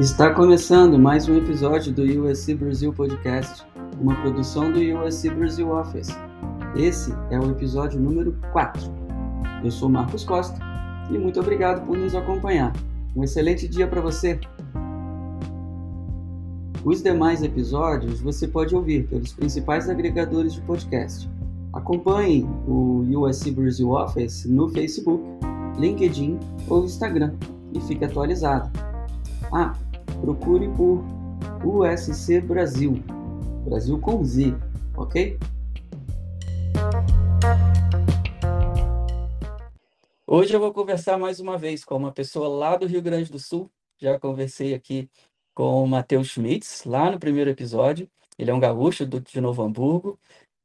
Está começando mais um episódio do USC Brasil Podcast, uma produção do USC Brasil Office. Esse é o episódio número 4. Eu sou Marcos Costa e muito obrigado por nos acompanhar. Um excelente dia para você! Os demais episódios você pode ouvir pelos principais agregadores de podcast. Acompanhe o USC Brasil Office no Facebook, LinkedIn ou Instagram e fique atualizado. Ah, procure por USC Brasil, Brasil com Z, ok? Hoje eu vou conversar mais uma vez com uma pessoa lá do Rio Grande do Sul. Já conversei aqui com o Matheus Schmitz, lá no primeiro episódio. Ele é um gaúcho do, de Novo Hamburgo.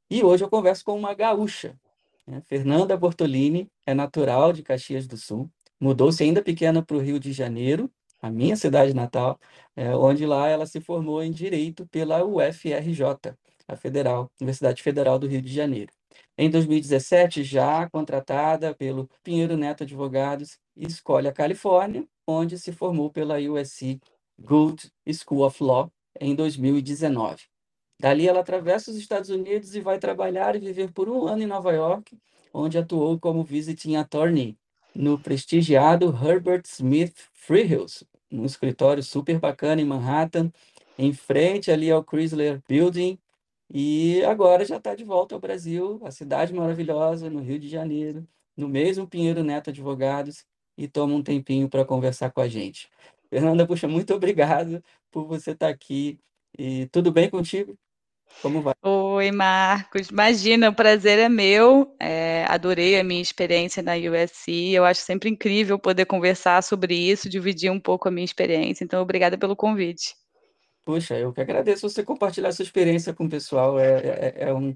E hoje eu converso com uma gaúcha. Né? Fernanda Bortolini é natural de Caxias do Sul. Mudou-se ainda pequena para o Rio de Janeiro a minha cidade natal, é, onde lá ela se formou em Direito pela UFRJ, a Federal, Universidade Federal do Rio de Janeiro. Em 2017, já contratada pelo Pinheiro Neto Advogados, escolhe a Califórnia, onde se formou pela USC Gould School of Law em 2019. Dali ela atravessa os Estados Unidos e vai trabalhar e viver por um ano em Nova York, onde atuou como visiting attorney no prestigiado Herbert Smith Freehills, um escritório super bacana em Manhattan, em frente ali ao Chrysler Building, e agora já está de volta ao Brasil, a cidade maravilhosa, no Rio de Janeiro, no mesmo Pinheiro Neto Advogados, e toma um tempinho para conversar com a gente. Fernanda, puxa, muito obrigado por você estar tá aqui. E tudo bem contigo? Como vai? Oi, Marcos. Imagina, o prazer é meu. É, adorei a minha experiência na USC. Eu acho sempre incrível poder conversar sobre isso, dividir um pouco a minha experiência. Então, obrigada pelo convite. Puxa, eu que agradeço você compartilhar sua experiência com o pessoal. É, é, é um,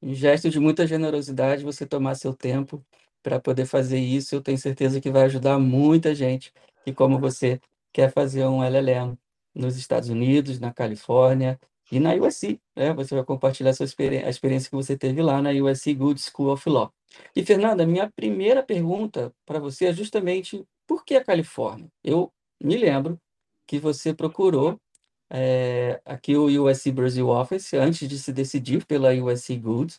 um gesto de muita generosidade você tomar seu tempo para poder fazer isso. Eu tenho certeza que vai ajudar muita gente que, como você, quer fazer um LLM nos Estados Unidos, na Califórnia, e na USC, né? Você vai compartilhar sua experiência, a experiência que você teve lá na USC Good School of Law. E, Fernanda, minha primeira pergunta para você é justamente por que a Califórnia? Eu me lembro que você procurou é, aqui o USC Brazil Office antes de se decidir pela USC Good.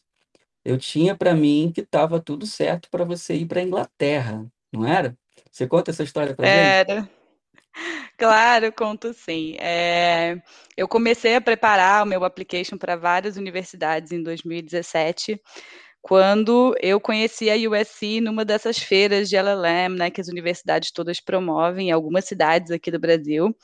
Eu tinha para mim que estava tudo certo para você ir para a Inglaterra, não era? Você conta essa história para gente? Era. Claro, conto sim. É, eu comecei a preparar o meu application para várias universidades em 2017, quando eu conheci a USC numa dessas feiras de LLM, né, que as universidades todas promovem em algumas cidades aqui do Brasil.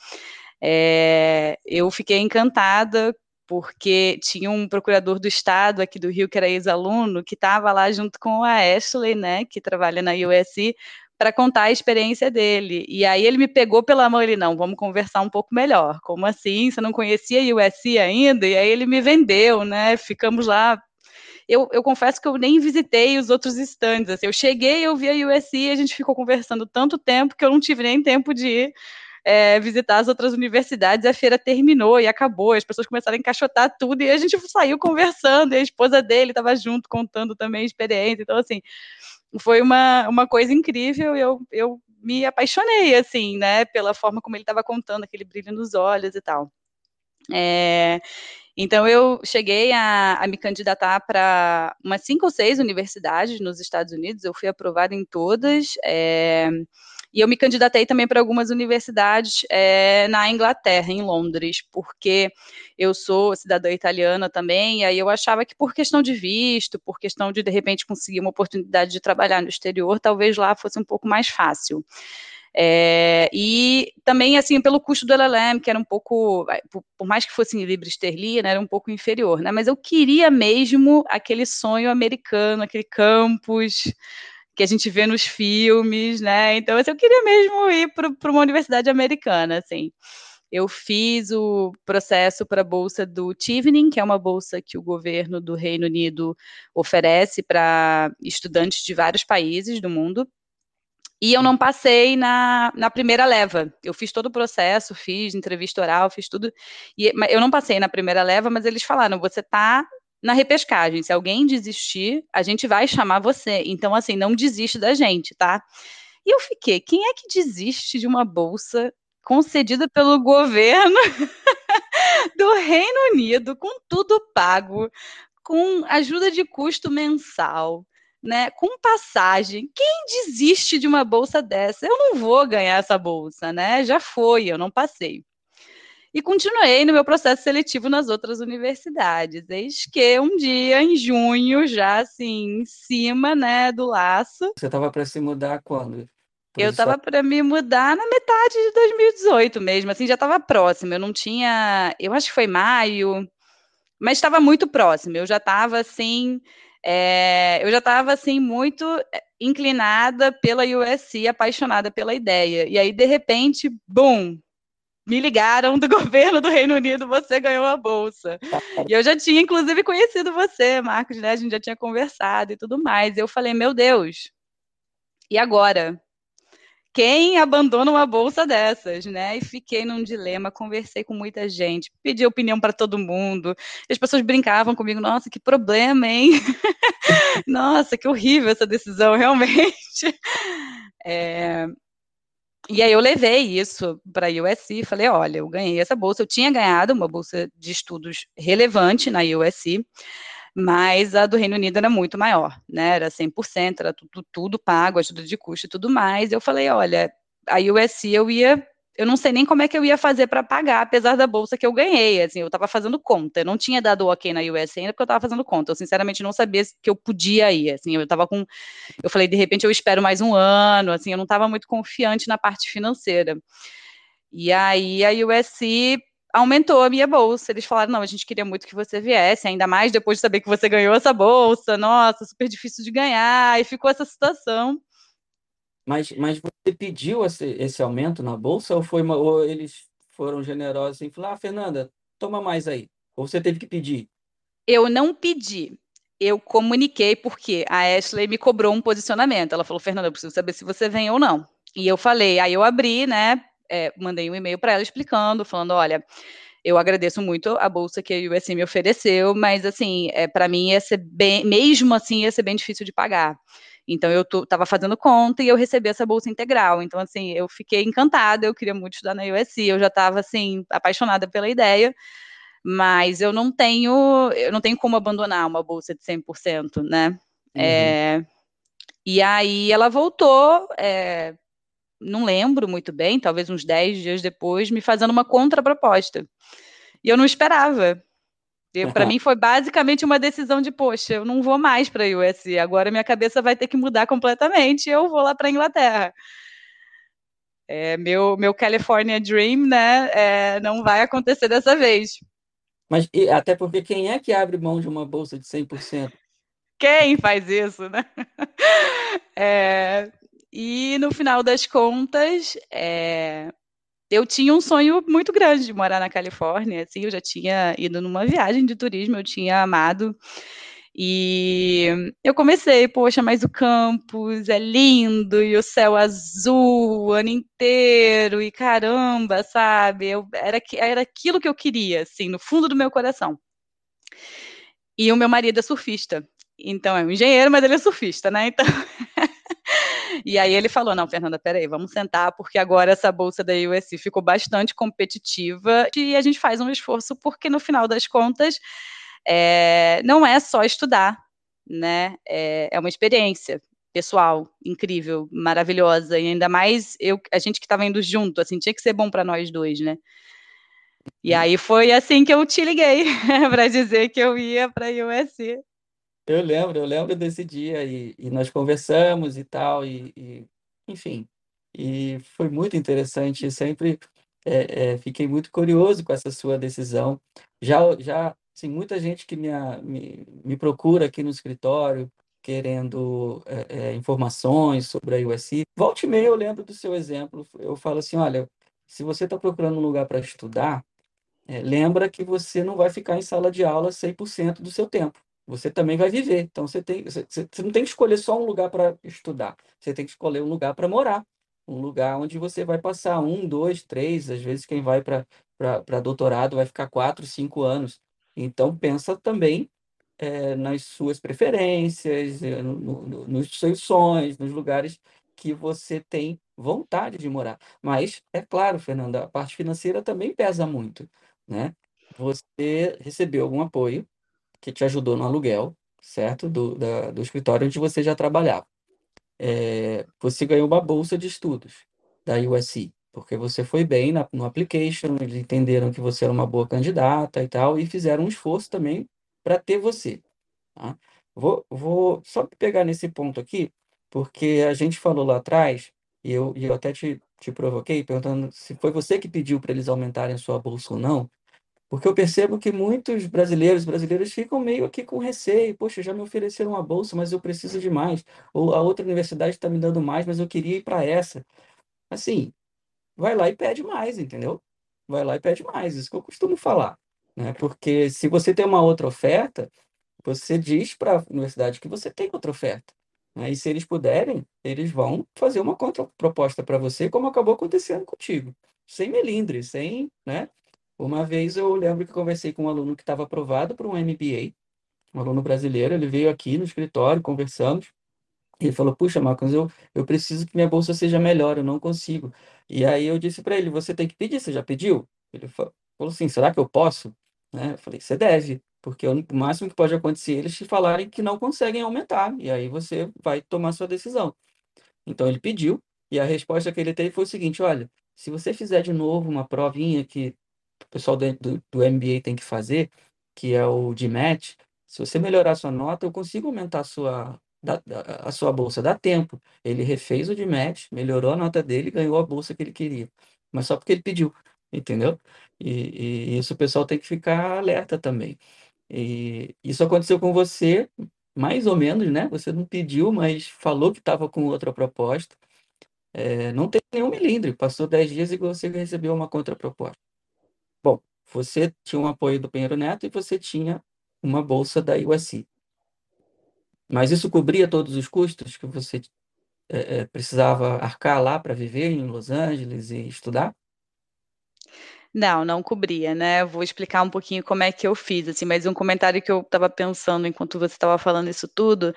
É, eu fiquei encantada porque tinha um procurador do estado aqui do Rio, que era ex-aluno, que estava lá junto com a Ashley, né, que trabalha na USC, para contar a experiência dele. E aí ele me pegou pela mão, ele, não, vamos conversar um pouco melhor. Como assim? Você não conhecia a USC ainda? E aí ele me vendeu, né? Ficamos lá. Eu, eu confesso que eu nem visitei os outros stands. Assim, eu cheguei, eu vi a USC e a gente ficou conversando tanto tempo que eu não tive nem tempo de ir é, visitar as outras universidades, a feira terminou e acabou, as pessoas começaram a encaixotar tudo, e a gente saiu conversando, e a esposa dele estava junto, contando também a experiência, então, assim, foi uma, uma coisa incrível, eu, eu me apaixonei, assim, né, pela forma como ele estava contando, aquele brilho nos olhos e tal. É, então, eu cheguei a, a me candidatar para umas cinco ou seis universidades nos Estados Unidos, eu fui aprovada em todas, é, e eu me candidatei também para algumas universidades é, na Inglaterra, em Londres, porque eu sou cidadã italiana também, e aí eu achava que por questão de visto, por questão de, de repente, conseguir uma oportunidade de trabalhar no exterior, talvez lá fosse um pouco mais fácil. É, e também, assim, pelo custo do LLM, que era um pouco, por, mais que fosse em libra esterlina, era um pouco inferior, né? Mas eu queria mesmo aquele sonho americano, aquele campus, que a gente vê nos filmes, né? Então, assim, eu queria mesmo ir para uma universidade americana, assim. Eu fiz o processo para a bolsa do Chevening, que é uma bolsa que o governo do Reino Unido oferece para estudantes de vários países do mundo. E eu não passei na, na primeira leva. Eu fiz todo o processo, fiz entrevista oral, fiz tudo. E eu não passei na primeira leva, mas eles falaram: você está na repescagem. Se alguém desistir, a gente vai chamar você. Então, assim, não desiste da gente, tá? E eu fiquei, quem é que desiste de uma bolsa concedida pelo governo do Reino Unido, com tudo pago, com ajuda de custo mensal, né, com passagem. Quem desiste de uma bolsa dessa? Eu não vou ganhar essa bolsa, né? Já foi, eu não passei. E continuei no meu processo seletivo nas outras universidades. Eis que um dia, em junho, já assim, em cima né, do laço. Você estava para se mudar quando? Por eu estava para me mudar na metade de 2018 mesmo, assim, já estava próximo. Eu não tinha. Eu acho que foi maio, mas estava muito próximo. Eu já estava assim. É, eu já estava assim muito é, inclinada pela USC, apaixonada pela ideia. E aí, de repente, bum, me ligaram do governo do Reino Unido, você ganhou a bolsa. E eu já tinha, inclusive, conhecido você, Marcos, né? A gente já tinha conversado e tudo mais. Eu falei, meu Deus, e agora? Quem abandona uma bolsa dessas, né? E fiquei num dilema, conversei com muita gente, pedi opinião para todo mundo. as pessoas brincavam comigo, nossa, que problema, hein? nossa, que horrível essa decisão, realmente. É, e aí eu levei isso para a USC, falei, olha, eu ganhei essa bolsa, eu tinha ganhado uma bolsa de estudos relevante na USC, mas a do Reino Unido era muito maior, né? Era 100%, era tudo, tudo pago, ajuda de custo e tudo mais. Eu falei, olha, a USC eu ia eu não sei nem como é que eu ia fazer para pagar, apesar da bolsa que eu ganhei, assim, eu estava fazendo conta, eu não tinha dado ok na US ainda porque eu estava fazendo conta, eu sinceramente não sabia que eu podia ir, assim, eu estava com, eu falei, de repente eu espero mais um ano, assim, eu não estava muito confiante na parte financeira. E aí a USC aumentou a minha bolsa. Eles falaram: não, a gente queria muito que você viesse, ainda mais depois de saber que você ganhou essa bolsa. Nossa, super difícil de ganhar. E ficou essa situação. Mas, mas você pediu esse, esse aumento na bolsa ou, foi uma, ou eles foram generosos e falaram, ah, Fernanda, toma mais aí? Ou você teve que pedir? Eu não pedi. Eu comuniquei porque a Ashley me cobrou um posicionamento. Ela falou, Fernanda, eu preciso saber se você vem ou não. E eu falei, aí eu abri, né? É, mandei um e-mail para ela explicando, falando, olha, eu agradeço muito a bolsa que a USM me ofereceu, mas assim, é, para mim ia ser bem, mesmo assim, ia ser bem difícil de pagar. Então eu estava fazendo conta e eu recebi essa bolsa integral. Então assim, eu fiquei encantada, eu queria muito estudar na USC, eu já estava assim apaixonada pela ideia, mas eu não tenho, eu não tenho como abandonar uma bolsa de 100%, né? Uhum. É, e aí ela voltou, é, não lembro muito bem, talvez uns 10 dias depois, me fazendo uma contraproposta. E eu não esperava. Para mim foi basicamente uma decisão de, poxa, eu não vou mais para a USC, agora minha cabeça vai ter que mudar completamente, eu vou lá para a Inglaterra. É, meu, meu California Dream, né, é, não vai acontecer dessa vez. Mas e, até porque quem é que abre mão de uma bolsa de 100%? Quem faz isso, né? É, e no final das contas, é, eu tinha um sonho muito grande de morar na Califórnia, assim, eu já tinha ido numa viagem de turismo, eu tinha amado. E eu comecei, poxa, mas o campus é lindo e o céu azul o ano inteiro e caramba, sabe? Eu, era, era aquilo que eu queria, assim, no fundo do meu coração. E o meu marido é surfista, então é um engenheiro, mas ele é surfista, né? Então E aí ele falou: não, Fernanda, peraí, vamos sentar, porque agora essa bolsa da USC ficou bastante competitiva e a gente faz um esforço, porque no final das contas é, não é só estudar, né? É, é uma experiência pessoal incrível, maravilhosa, e ainda mais eu, a gente que estava indo junto, assim, tinha que ser bom para nós dois, né? E aí foi assim que eu te liguei para dizer que eu ia para a USC. Eu lembro, eu lembro desse dia e, e nós conversamos e tal, e, e, enfim, e foi muito interessante. Sempre é, é, fiquei muito curioso com essa sua decisão. Já, já, assim, muita gente que me, me, me procura aqui no escritório querendo é, é informações sobre a USC. Volte e meia eu lembro do seu exemplo. Eu falo assim, olha, se você está procurando um lugar para estudar, é, lembra que você não vai ficar em sala de aula 100% do seu tempo você também vai viver. Então você tem, você, você não tem que escolher só um lugar para estudar. Você tem que escolher um lugar para morar, um lugar onde você vai passar um, dois, três, às vezes quem vai para para doutorado vai ficar quatro, cinco anos. Então pensa também é, nas suas preferências, no, no, nos seus sonhos, nos lugares que você tem vontade de morar. Mas, é claro, Fernanda, a parte financeira também pesa muito, né? Você recebeu algum apoio que te ajudou no aluguel, certo? Do, da, do escritório onde você já trabalhava. É, você ganhou uma bolsa de estudos da USC, porque você foi bem na, no application, eles entenderam que você era uma boa candidata e tal, e fizeram um esforço também para ter você. Tá? Vou, vou só pegar nesse ponto aqui, porque a gente falou lá atrás, e eu, e eu até te, te provoquei, perguntando se foi você que pediu para eles aumentarem sua bolsa ou não, porque eu percebo que muitos brasileiros brasileiras ficam meio aqui com receio. Poxa, já me ofereceram uma bolsa, mas eu preciso de mais. Ou a outra universidade está me dando mais, mas eu queria ir para essa. Assim, vai lá e pede mais, entendeu? Vai lá e pede mais. Isso que eu costumo falar. Né? Porque se você tem uma outra oferta, você diz para a universidade que você tem outra oferta. Né? E se eles puderem, eles vão fazer uma contraproposta para você, como acabou acontecendo contigo. Sem melindre, sem, né? Uma vez eu lembro que conversei com um aluno que estava aprovado para um MBA, um aluno brasileiro, ele veio aqui no escritório, conversamos, ele falou, puxa, Marcos, eu, eu preciso que minha bolsa seja melhor, eu não consigo. E aí eu disse para ele, você tem que pedir, você já pediu? Ele falou assim, será que eu posso? Né? Eu falei, você deve, porque o máximo que pode acontecer é eles te falarem que não conseguem aumentar, e aí você vai tomar sua decisão. Então ele pediu, e a resposta que ele teve foi o seguinte, olha, se você fizer de novo uma provinha que o pessoal do, do, MBA tem que fazer, que é o GMAT, se você melhorar sua nota, eu consigo aumentar a sua, a sua bolsa. Dá tempo. Ele refez o GMAT, melhorou a nota dele ganhou a bolsa que ele queria. Mas só porque ele pediu, entendeu? E, e isso o pessoal tem que ficar alerta também. E isso aconteceu com você, mais ou menos, né? Você não pediu, mas falou que estava com outra proposta. É, não tem nenhum milímetro. Passou 10 dias e você recebeu uma contraproposta. Bom, você tinha um apoio do Pinheiro Neto e você tinha uma bolsa da USC. Mas isso cobria todos os custos que você é, é, precisava arcar lá para viver em Los Angeles e estudar? Não, não cobria, né? Vou explicar um pouquinho como é que eu fiz, assim, mas um comentário que eu estava pensando enquanto você estava falando isso tudo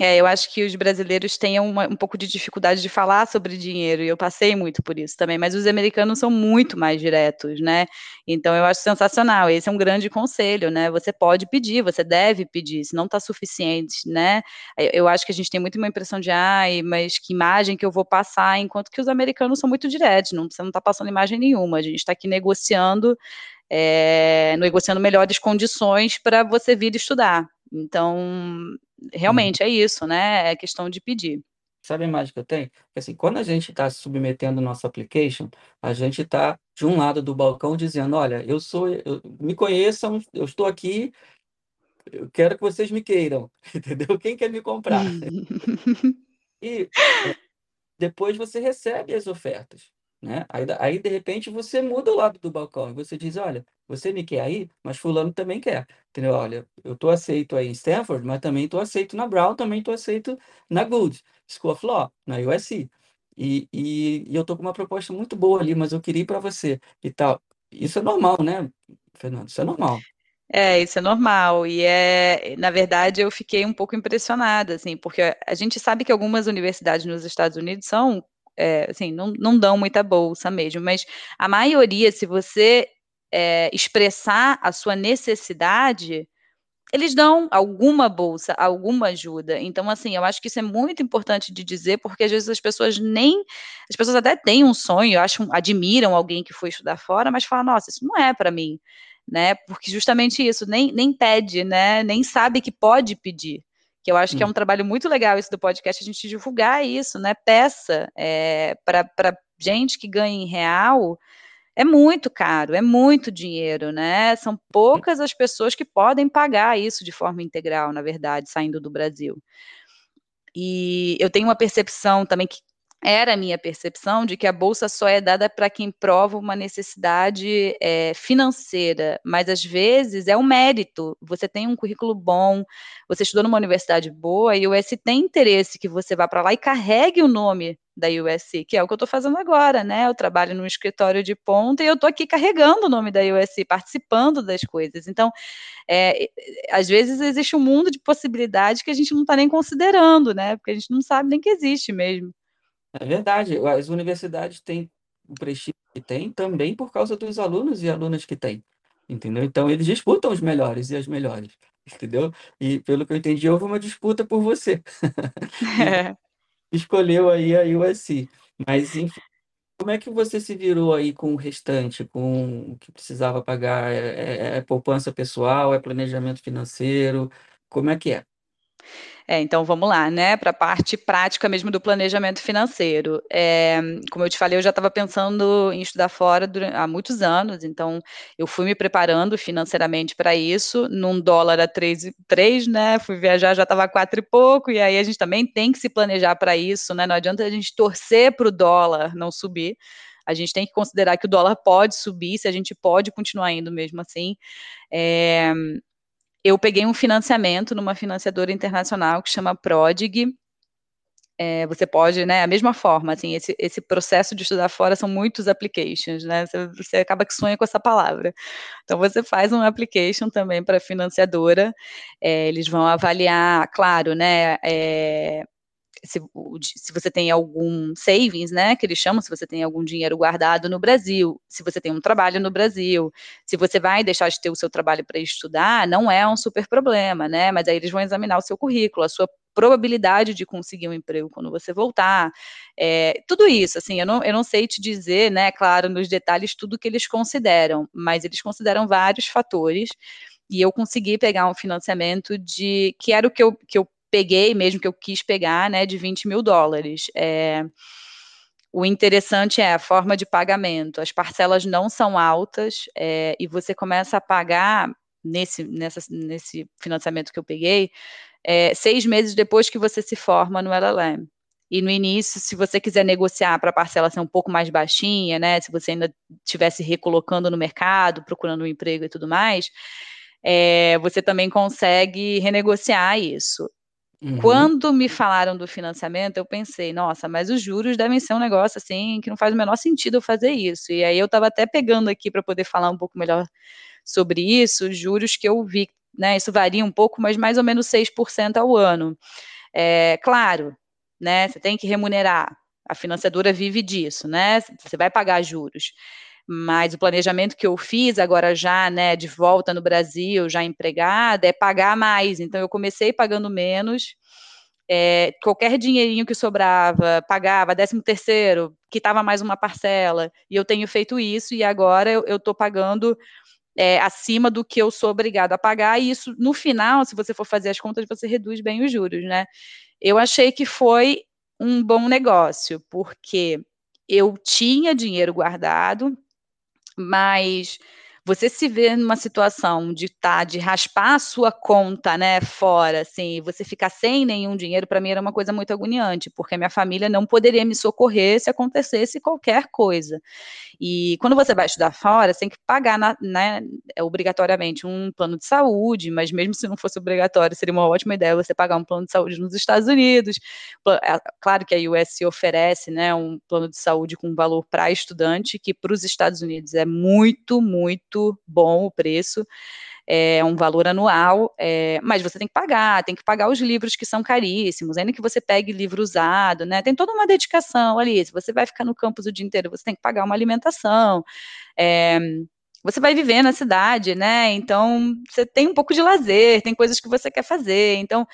é, eu acho que os brasileiros têm uma, um pouco de dificuldade de falar sobre dinheiro, e eu passei muito por isso também, mas os americanos são muito mais diretos, né? Então eu acho sensacional. Esse é um grande conselho, né? Você pode pedir, você deve pedir, se não está suficiente, né? Eu acho que a gente tem muito uma impressão de, ai, mas que imagem que eu vou passar, enquanto que os americanos são muito diretos, não, você não está passando imagem nenhuma, a gente está aqui negociando. É, negociando melhores condições para você vir estudar. Então, realmente uhum. é isso, né? É questão de pedir. Sabe a imagem que eu tenho? Assim, quando a gente está submetendo o nosso application, a gente está de um lado do balcão dizendo, olha, eu sou, eu, me conheçam, eu estou aqui, eu quero que vocês me queiram, entendeu? Quem quer me comprar? e é, depois você recebe as ofertas. Né? Aí, aí, de repente, você muda o lado do balcão e você diz: Olha, você me quer aí, mas Fulano também quer. Entendeu? Olha, eu estou aceito aí em Stanford, mas também estou aceito na Brown, também estou aceito na Good School of Law, na USC. E, e, e eu estou com uma proposta muito boa ali, mas eu queria ir para você e tal. Isso é normal, né, Fernando? Isso é normal. É, isso é normal. E é, na verdade, eu fiquei um pouco impressionada, assim, porque a gente sabe que algumas universidades nos Estados Unidos são é, assim, não, não dão muita bolsa mesmo, mas a maioria, se você é, expressar a sua necessidade, eles dão alguma bolsa, alguma ajuda. Então, assim, eu acho que isso é muito importante de dizer, porque às vezes as pessoas nem. As pessoas até têm um sonho, acham, admiram alguém que foi estudar fora, mas falam, nossa, isso não é para mim. Né? Porque justamente isso, nem, nem pede, né? Nem sabe que pode pedir que eu acho hum. que é um trabalho muito legal isso do podcast, a gente divulgar isso, né? Peça é, para gente que ganha em real, é muito caro, é muito dinheiro, né? São poucas as pessoas que podem pagar isso de forma integral, na verdade, saindo do Brasil. E eu tenho uma percepção também que era a minha percepção de que a bolsa só é dada para quem prova uma necessidade é, financeira, mas às vezes é um mérito. Você tem um currículo bom, você estudou numa universidade boa e o USC tem interesse que você vá para lá e carregue o nome da USC, que é o que eu estou fazendo agora, né? Eu trabalho num escritório de ponta e eu estou aqui carregando o nome da USC, participando das coisas. Então, é, às vezes existe um mundo de possibilidades que a gente não está nem considerando, né? Porque a gente não sabe nem que existe mesmo. É verdade, as universidades têm o prestígio que têm também por causa dos alunos e alunas que têm, entendeu? Então eles disputam os melhores e as melhores, entendeu? E pelo que eu entendi, houve uma disputa por você. É. escolheu aí a USC. Mas, enfim, como é que você se virou aí com o restante, com o que precisava pagar? É, é- é poupança pessoal, é planejamento financeiro? Como é que é? É, então vamos lá, né, pra parte prática mesmo do planejamento financeiro. Eh, como eu te falei, eu já estava pensando em estudar fora duran há muitos anos, então eu fui me preparando financeiramente para isso, num dólar a 3,3, né, fui viajar, já estava a 4 e pouco, e aí a gente também tem que se planejar para isso, né, não adianta a gente torcer para o dólar não subir, a gente tem que considerar que o dólar pode subir, se a gente pode continuar indo mesmo assim. Eh, eu peguei um financiamento numa financiadora internacional que chama Prodig. Eh, você pode, né, a mesma forma, assim, esse esse processo de estudar fora são muitos applications, né, você você acaba que sonha com essa palavra. Então você faz um application também pra financiadora, eh, eles vão avaliar, claro, né, eh, se se você tem algum savings, né, que eles chamam, se você tem algum dinheiro guardado no Brasil, se você tem um trabalho no Brasil, se você vai deixar de ter o seu trabalho para estudar, não é um super problema, né, mas aí eles vão examinar o seu currículo, a sua probabilidade de conseguir um emprego quando você voltar, eh, tudo isso, assim, eu não eu não sei te dizer, né, claro, nos detalhes tudo que eles consideram, mas eles consideram vários fatores, e eu consegui pegar um financiamento de que era o que eu que eu peguei mesmo, que eu quis pegar, né, de $20.000. Eh, o interessante é a forma de pagamento, as parcelas não são altas, eh, e você começa a pagar nesse nessas nesse financiamento que eu peguei, eh, 6 meses depois que você se forma no LLM. E no início, se você quiser negociar pra parcela ser um pouco mais baixinha, né, se você ainda estiver se recolocando no mercado, procurando um emprego e tudo mais, eh, você também consegue renegociar isso. Uhum. Quando me falaram do financiamento, eu pensei: "Nossa, mas os juros devem ser um negócio, assim, que não faz o menor sentido eu fazer isso", e aí eu estava até pegando aqui pra poder falar um pouco melhor sobre isso, os juros que eu vi, né, isso varia um pouco, mas mais ou menos 6% ao ano. Eh, claro, né, você tem que remunerar, a financiadora vive disso, né, você vai pagar juros, mas o planejamento que eu fiz agora já, né, de volta no Brasil, já empregada, é pagar mais, então eu comecei pagando menos, eh, qualquer dinheirinho que sobrava, pagava 13º, quitava mais uma parcela, e eu tenho feito isso, e agora eu tô pagando, eh, acima do que eu sou obrigada a pagar, e isso no final, se você for fazer as contas, você reduz bem os juros, né. Eu achei que foi um bom negócio, porque eu tinha dinheiro guardado, mas você se vê numa situação de estar de raspar a sua conta, né, fora, assim, você ficar sem nenhum dinheiro, pra mim era uma coisa muito agoniante, porque minha família não poderia me socorrer se acontecesse qualquer coisa. E quando você vai estudar fora, você tem que pagar na né, obrigatoriamente um plano de saúde, mas mesmo se não fosse obrigatório, seria uma ótima ideia você pagar um plano de saúde nos Estados Unidos, eh, claro que a USC oferece, né, um plano de saúde com valor pra estudante, que para os Estados Unidos é muito, muito bom o preço, é um valor anual, eh, mas você tem que pagar, tem que pagar os livros que são caríssimos, ainda que você pegue livro usado, né, tem toda uma dedicação ali, se você vai ficar no campus o dia inteiro, você tem que pagar uma alimentação, eh, você vai viver na cidade, né, então você tem um pouco de lazer, tem coisas que você quer fazer, então,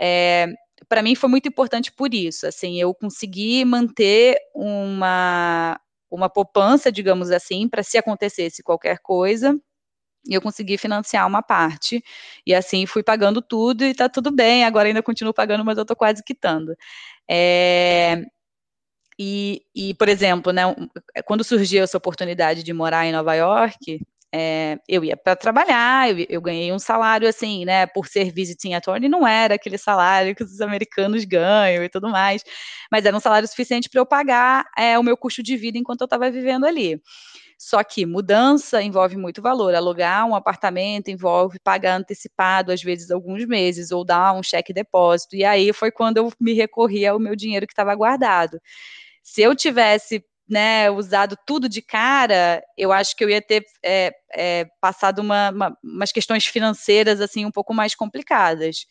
eh, pra mim foi muito importante por isso, assim, eu consegui manter uma uma poupança, digamos assim, pra se acontecesse qualquer coisa, e eu consegui financiar uma parte, e assim fui pagando tudo e tá tudo bem, agora ainda continuo pagando, mas eu tô quase quitando. Eh, e e, por exemplo, né, quando surgiu essa oportunidade de morar em Nova York, eh, eu ia pra trabalhar, eu eu ganhei um salário, assim, né, por ser visiting attorney, não era aquele salário que os americanos ganham e tudo mais, mas era um salário suficiente pra eu pagar, eh, o meu custo de vida enquanto eu estava vivendo ali. Só que mudança envolve muito valor, alugar um apartamento envolve pagar antecipado, às vezes alguns meses, ou dar um cheque depósito, e aí foi quando eu me recorri ao meu dinheiro que estava guardado. Se eu tivesse né, usado tudo de cara, eu acho que eu ia ter é, é, passado uma, uma, umas questões financeiras assim um pouco mais complicadas.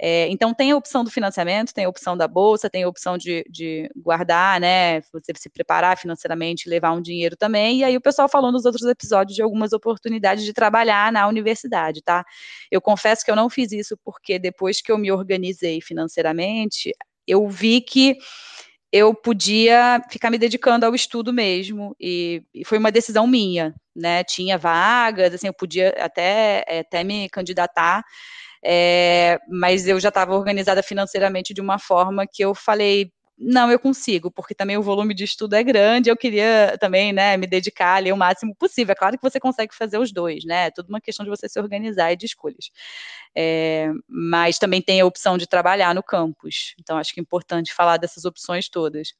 É, então tem a opção do financiamento, tem a opção da bolsa, tem a opção de, de guardar, né? Você se preparar financeiramente, levar um dinheiro também. E aí o pessoal falou nos outros episódios de algumas oportunidades de trabalhar na universidade, tá? Eu confesso que eu não fiz isso porque depois que eu me organizei financeiramente, eu vi que eu podia ficar me dedicando ao estudo mesmo, e, e, foi uma decisão minha, né? Tinha vagas, assim, eu podia até, até me candidatar, é, mas eu já estava organizada financeiramente de uma forma que eu falei, não, eu consigo, porque também o volume de estudo é grande, eu queria também, né, me dedicar ali o máximo possível. É claro que você consegue fazer os dois, né? É tudo uma questão de você se organizar e de escolhas. É, mas também tem a opção de trabalhar no campus. Então, acho que é importante falar dessas opções todas.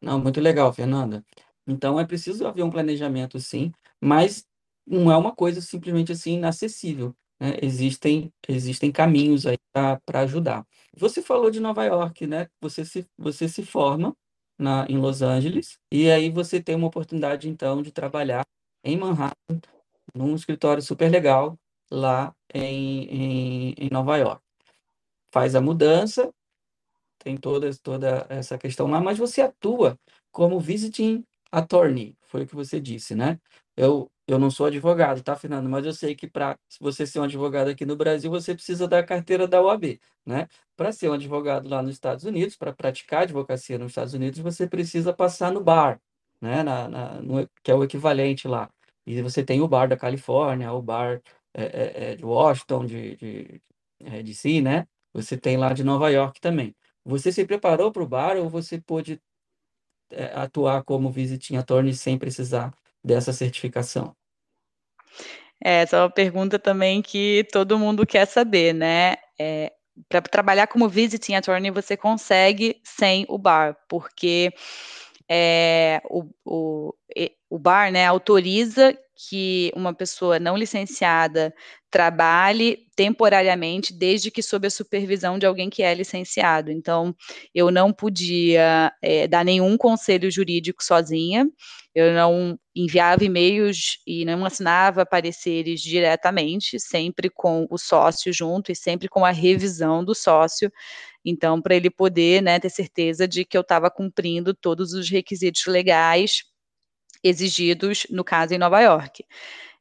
Não, muito legal, Fernanda. Então, é preciso haver um planejamento, sim, mas não é uma coisa simplesmente assim inacessível. Né? Existem, existem caminhos aí para ajudar. Você falou de Nova York, né? Você se, você se forma na, em Los Angeles e aí você tem uma oportunidade, então, de trabalhar em Manhattan, num escritório super legal lá em, em, em Nova York. Faz a mudança, tem toda, toda essa questão lá, mas você atua como visiting attorney, foi o que você disse, né? Eu, eu não sou advogado, tá, Fernando? Mas eu sei que para você ser um advogado aqui no Brasil, você precisa da carteira da OAB, né? Para ser um advogado lá nos Estados Unidos, para praticar advocacia nos Estados Unidos, você precisa passar no bar, né? Na, na no, que é o equivalente lá. E você tem o bar da Califórnia, o bar é, é, é de Washington, de, de, é, de si, né? Você tem lá de Nova York também. Você se preparou para o bar ou você pôde é, atuar como visiting attorney sem precisar dessa certificação? É, essa é uma pergunta também que todo mundo quer saber, né? É, Para trabalhar como visiting attorney, você consegue sem o bar, porque é, o, o, o bar né, autoriza que uma pessoa não licenciada trabalhe temporariamente, desde que sob a supervisão de alguém que é licenciado. Então, eu não podia é, dar nenhum conselho jurídico sozinha, eu não enviava e-mails e não assinava pareceres diretamente, sempre com o sócio junto e sempre com a revisão do sócio. Então, para ele poder né, ter certeza de que eu estava cumprindo todos os requisitos legais exigidos, no caso, em Nova York.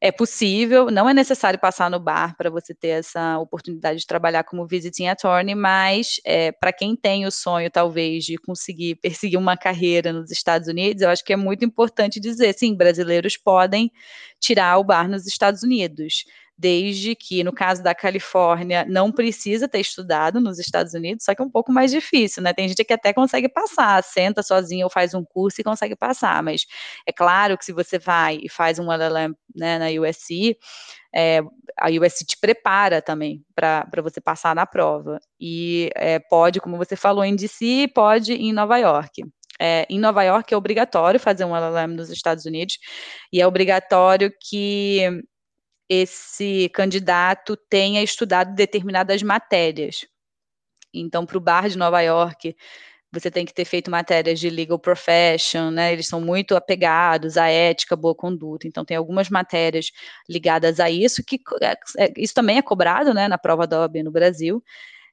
É possível, não é necessário passar no bar para você ter essa oportunidade de trabalhar como visiting attorney, mas é, para quem tem o sonho, talvez, de conseguir perseguir uma carreira nos Estados Unidos, eu acho que é muito importante dizer, sim, brasileiros podem tirar o bar nos Estados Unidos desde que, no caso da Califórnia, não precisa ter estudado nos Estados Unidos, só que é um pouco mais difícil, né? Tem gente que até consegue passar, senta sozinho ou faz um curso e consegue passar, mas é claro que se você vai e faz um LLM né, na USC, é, a USC te prepara também para você passar na prova. E é, pode, como você falou, em DC, pode em Nova York. É, em Nova York é obrigatório fazer um LLM nos Estados Unidos, e é obrigatório que esse candidato tenha estudado determinadas matérias. Então, para o bar de Nova York, você tem que ter feito matérias de legal profession, né? Eles são muito apegados à ética, boa conduta. Então, tem algumas matérias ligadas a isso, que é, é, isso também é cobrado, né, na prova da OAB no Brasil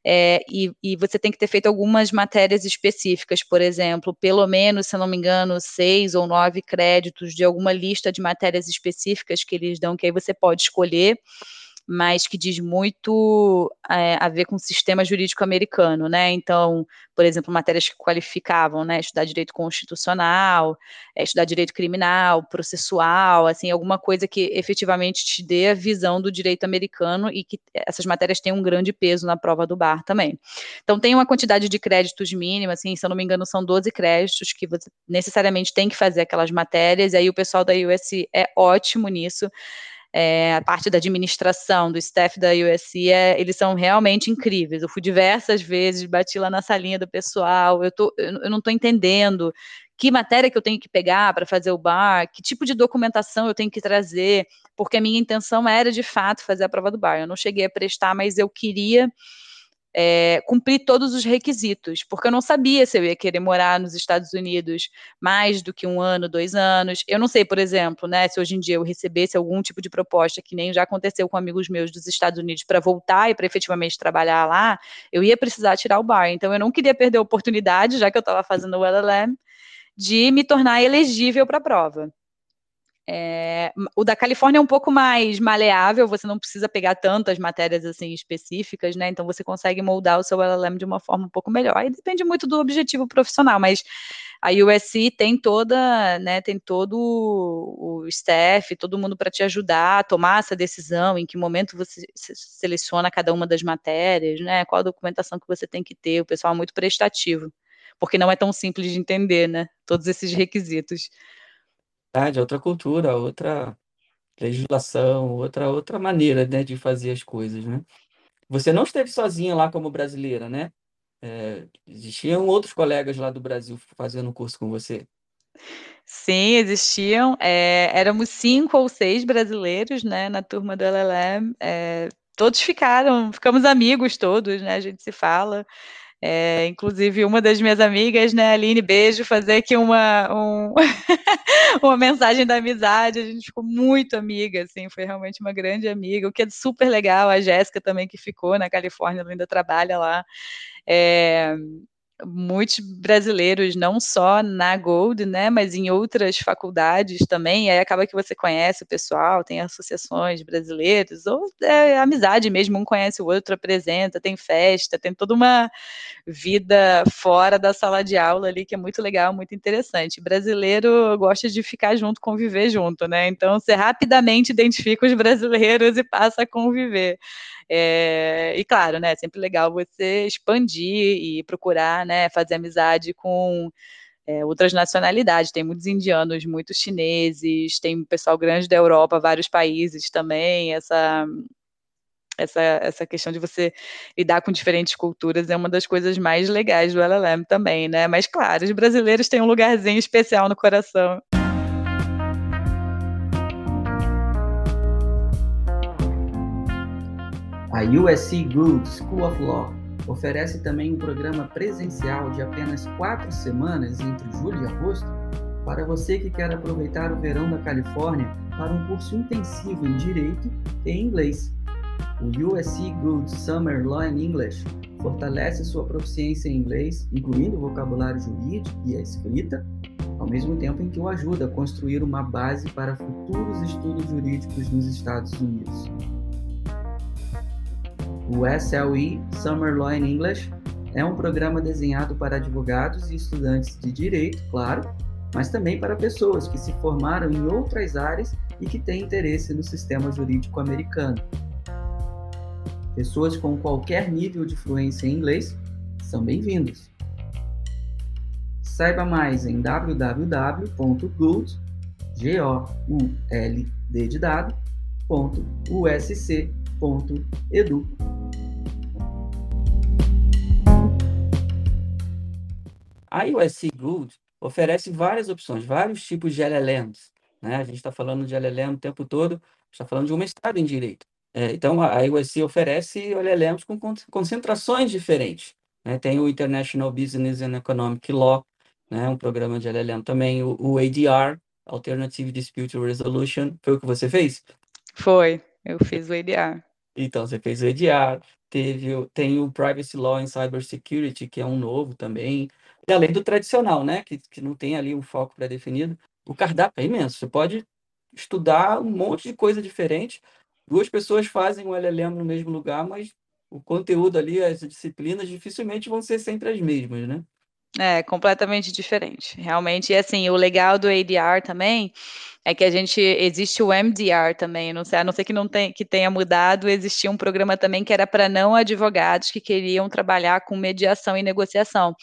é, e, e, você tem que ter feito algumas matérias específicas, por exemplo, pelo menos, se não me engano, seis ou nove créditos de alguma lista de matérias específicas que eles dão, que aí você pode escolher mas que diz muito é, a ver com o sistema jurídico americano, né? Então, por exemplo, matérias que qualificavam, né? Estudar direito constitucional, é, estudar direito criminal, processual, assim, alguma coisa que efetivamente te dê a visão do direito americano e que essas matérias têm um grande peso na prova do bar também. Então, tem uma quantidade de créditos mínima, assim, se eu não me engano, são 12 créditos que você necessariamente tem que fazer aquelas matérias, e aí o pessoal da USC é ótimo nisso é, a parte da administração, do staff da USC, é, eles são realmente incríveis. Eu fui diversas vezes, bati lá na salinha do pessoal, eu, tô, eu, não estou entendendo que matéria que eu tenho que pegar para fazer o bar, que tipo de documentação eu tenho que trazer, porque a minha intenção era de fato fazer a prova do bar. Eu não cheguei a prestar, mas eu queria é, cumprir todos os requisitos, porque eu não sabia se eu ia querer morar nos Estados Unidos mais do que um ano, dois anos. Eu não sei, por exemplo, né, se hoje em dia eu recebesse algum tipo de proposta, que nem já aconteceu com amigos meus dos Estados Unidos, para voltar e para efetivamente trabalhar lá, eu ia precisar tirar o bar. Então, eu não queria perder a oportunidade, já que eu estava fazendo o LLM, de me tornar elegível para a prova. É, o da Califórnia é um pouco mais maleável, você não precisa pegar tantas matérias assim específicas, né? Então você consegue moldar o seu LLM de uma forma um pouco melhor. Aí depende muito do objetivo profissional, mas a USC tem toda, né, tem todo o staff, todo mundo para te ajudar a tomar essa decisão, em que momento você seleciona cada uma das matérias, né? Qual a documentação que você tem que ter, o pessoal é muito prestativo, porque não é tão simples de entender, né? Todos esses requisitos é outra cultura, outra legislação, outra outra maneira, né, de fazer as coisas, né? Você não esteve sozinha lá como brasileira, né? É, existiam outros colegas lá do Brasil fazendo o curso com você? Sim, existiam. É, éramos cinco ou seis brasileiros, né, na turma do LLM. É, todos ficaram, ficamos amigos todos, né? A gente se fala. É, inclusive, uma das minhas amigas, né, Aline, beijo, fazer aqui uma, um uma mensagem da amizade, a gente ficou muito amiga, assim, foi realmente uma grande amiga, o que é super legal, a Jéssica também, que ficou na Califórnia, ela ainda trabalha lá, é, muitos brasileiros, não só na Gold, né, mas em outras faculdades também, aí acaba que você conhece o pessoal, tem associações brasileiras, ou é amizade mesmo, um conhece o outro, apresenta, tem festa, tem toda uma vida fora da sala de aula ali, que é muito legal, muito interessante. Brasileiro gosta de ficar junto, conviver junto, né, então você rapidamente identifica os brasileiros e passa a conviver. É, e claro, né, sempre legal você expandir e procurar, né, fazer amizade com é, outras nacionalidades. Tem muitos indianos, muitos chineses, tem pessoal grande da Europa, vários países também. Essa essa, essa questão de você lidar com diferentes culturas é uma das coisas mais legais do LLM também, né? Mas claro, os brasileiros têm um lugarzinho especial no coração. A USC Gould School of Law oferece também um programa presencial de apenas quatro semanas entre julho e agosto para você que quer aproveitar o verão da Califórnia para um curso intensivo em Direito e Inglês. O USC Gould Summer Law and English fortalece sua proficiência em inglês, incluindo o vocabulário jurídico e a escrita, ao mesmo tempo em que o ajuda a construir uma base para futuros estudos jurídicos nos Estados Unidos. O SLE Summer Law in English é um programa desenhado para advogados e estudantes de direito, claro, mas também para pessoas que se formaram em outras áreas e que têm interesse no sistema jurídico americano. Pessoas com qualquer nível de fluência em inglês são bem-vindos. Saiba mais em www.gould, A USC Gould oferece várias opções, vários tipos de LLMs. Né? A gente está falando de LLM o tempo todo, está falando de um mestrado em Direito. É, então, a USC oferece LLMs com concentrações diferentes. Né? Tem o International Business and Economic Law, né? um programa de LLM também, o, o ADR, Alternative Dispute Resolution, foi o que você fez? Foi, eu fiz o ADR. Então, você fez o EDR, teve, tem o Privacy Law em Cybersecurity, que é um novo também, e além do tradicional, né, que, que não tem ali um foco pré-definido, o cardápio é imenso. Você pode estudar um monte de coisa diferente. Duas pessoas fazem um LLM no mesmo lugar, mas o conteúdo ali, as disciplinas, dificilmente vão ser sempre as mesmas, né? É, completamente diferente, realmente. E assim, o legal do ADR também é que a gente existe o MDR também, não sei, a não ser que não tem, que tenha mudado, existia um programa também que era para não advogados que queriam trabalhar com mediação e negociação.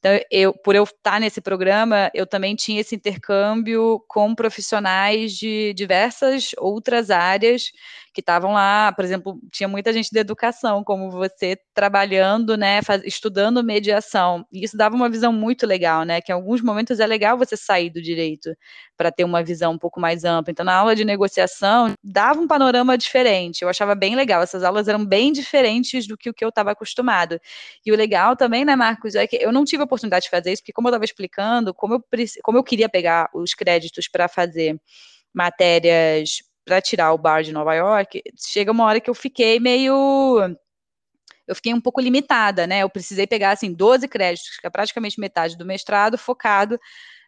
Então, eu, por eu estar nesse programa, eu também tinha esse intercâmbio com profissionais de diversas outras áreas que estavam lá, por exemplo, tinha muita gente da educação, como você, trabalhando, né, faz, estudando mediação. E isso dava uma visão muito legal, né, que em alguns momentos é legal você sair do direito para ter uma visão pouco mais ampla. Então, na aula de negociação, dava um panorama diferente. Eu achava bem legal. Essas aulas eram bem diferentes do que o que eu estava acostumado. E o legal também, né, Marcos, é que eu não tive a oportunidade de fazer isso, porque como eu estava explicando, como eu, como eu queria pegar os créditos para fazer matérias para tirar o bar de Nova York, chega uma hora que eu fiquei meio eu fiquei um pouco limitada, né? Eu precisei pegar assim 12 créditos, que é praticamente metade do mestrado, focado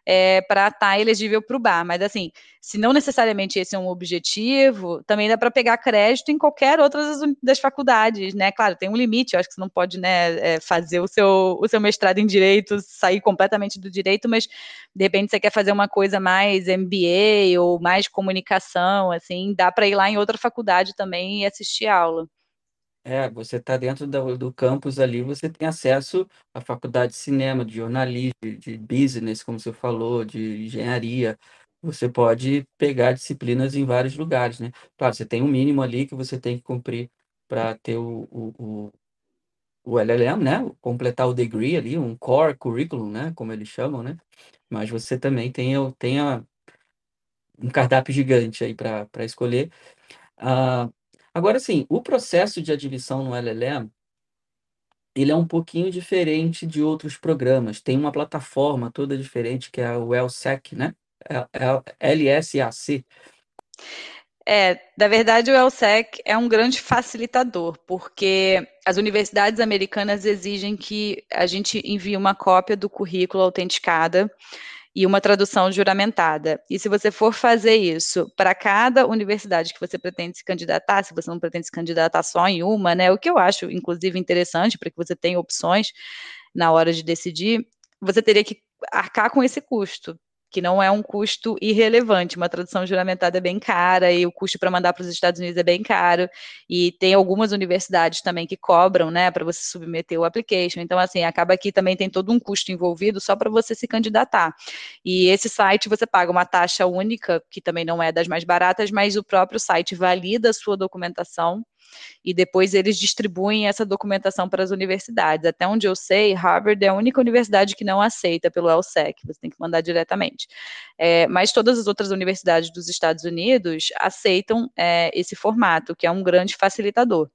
é, para estar tá elegível para o bar. Mas, assim, se não necessariamente esse é um objetivo, também dá para pegar crédito em qualquer outra das, das, faculdades, né? Claro, tem um limite, eu acho que você não pode né, é, fazer o seu, o seu mestrado em direito, sair completamente do direito, mas de repente você quer fazer uma coisa mais MBA ou mais comunicação, assim, dá para ir lá em outra faculdade também e assistir aula. É, você está dentro do, do campus ali, você tem acesso à faculdade de cinema, de jornalismo, de business, como você falou, de engenharia. Você pode pegar disciplinas em vários lugares, né? Claro, você tem um mínimo ali que você tem que cumprir para ter o, o, o, o LLM, né? Completar o degree ali, um core curriculum, né? Como eles chamam, né? Mas você também tem, tem a, um cardápio gigante aí para escolher. Uh, Agora, sim, o processo de admissão no LLM, ele é um pouquinho diferente de outros programas. Tem uma plataforma toda diferente, que é o LSAC, né? LSAC. É, na verdade, o LSEC é um grande facilitador, porque as universidades americanas exigem que a gente envie uma cópia do currículo autenticada e uma tradução juramentada. E se você for fazer isso para cada universidade que você pretende se candidatar, se você não pretende se candidatar só em uma, né, o que eu acho, inclusive, interessante para que você tenha opções na hora de decidir, você teria que arcar com esse custo que não é um custo irrelevante. Uma tradução juramentada é bem cara e o custo para mandar para os Estados Unidos é bem caro. E tem algumas universidades também que cobram, né, para você submeter o application. Então, assim, acaba que também tem todo um custo envolvido só para você se candidatar. E esse site você paga uma taxa única, que também não é das mais baratas, mas o próprio site valida a sua documentação e depois eles distribuem essa documentação para as universidades. Até onde eu sei, Harvard é a única universidade que não aceita pelo LSEC, você tem que mandar diretamente. É, mas todas as outras universidades dos Estados Unidos aceitam é, esse formato, que é um grande facilitador.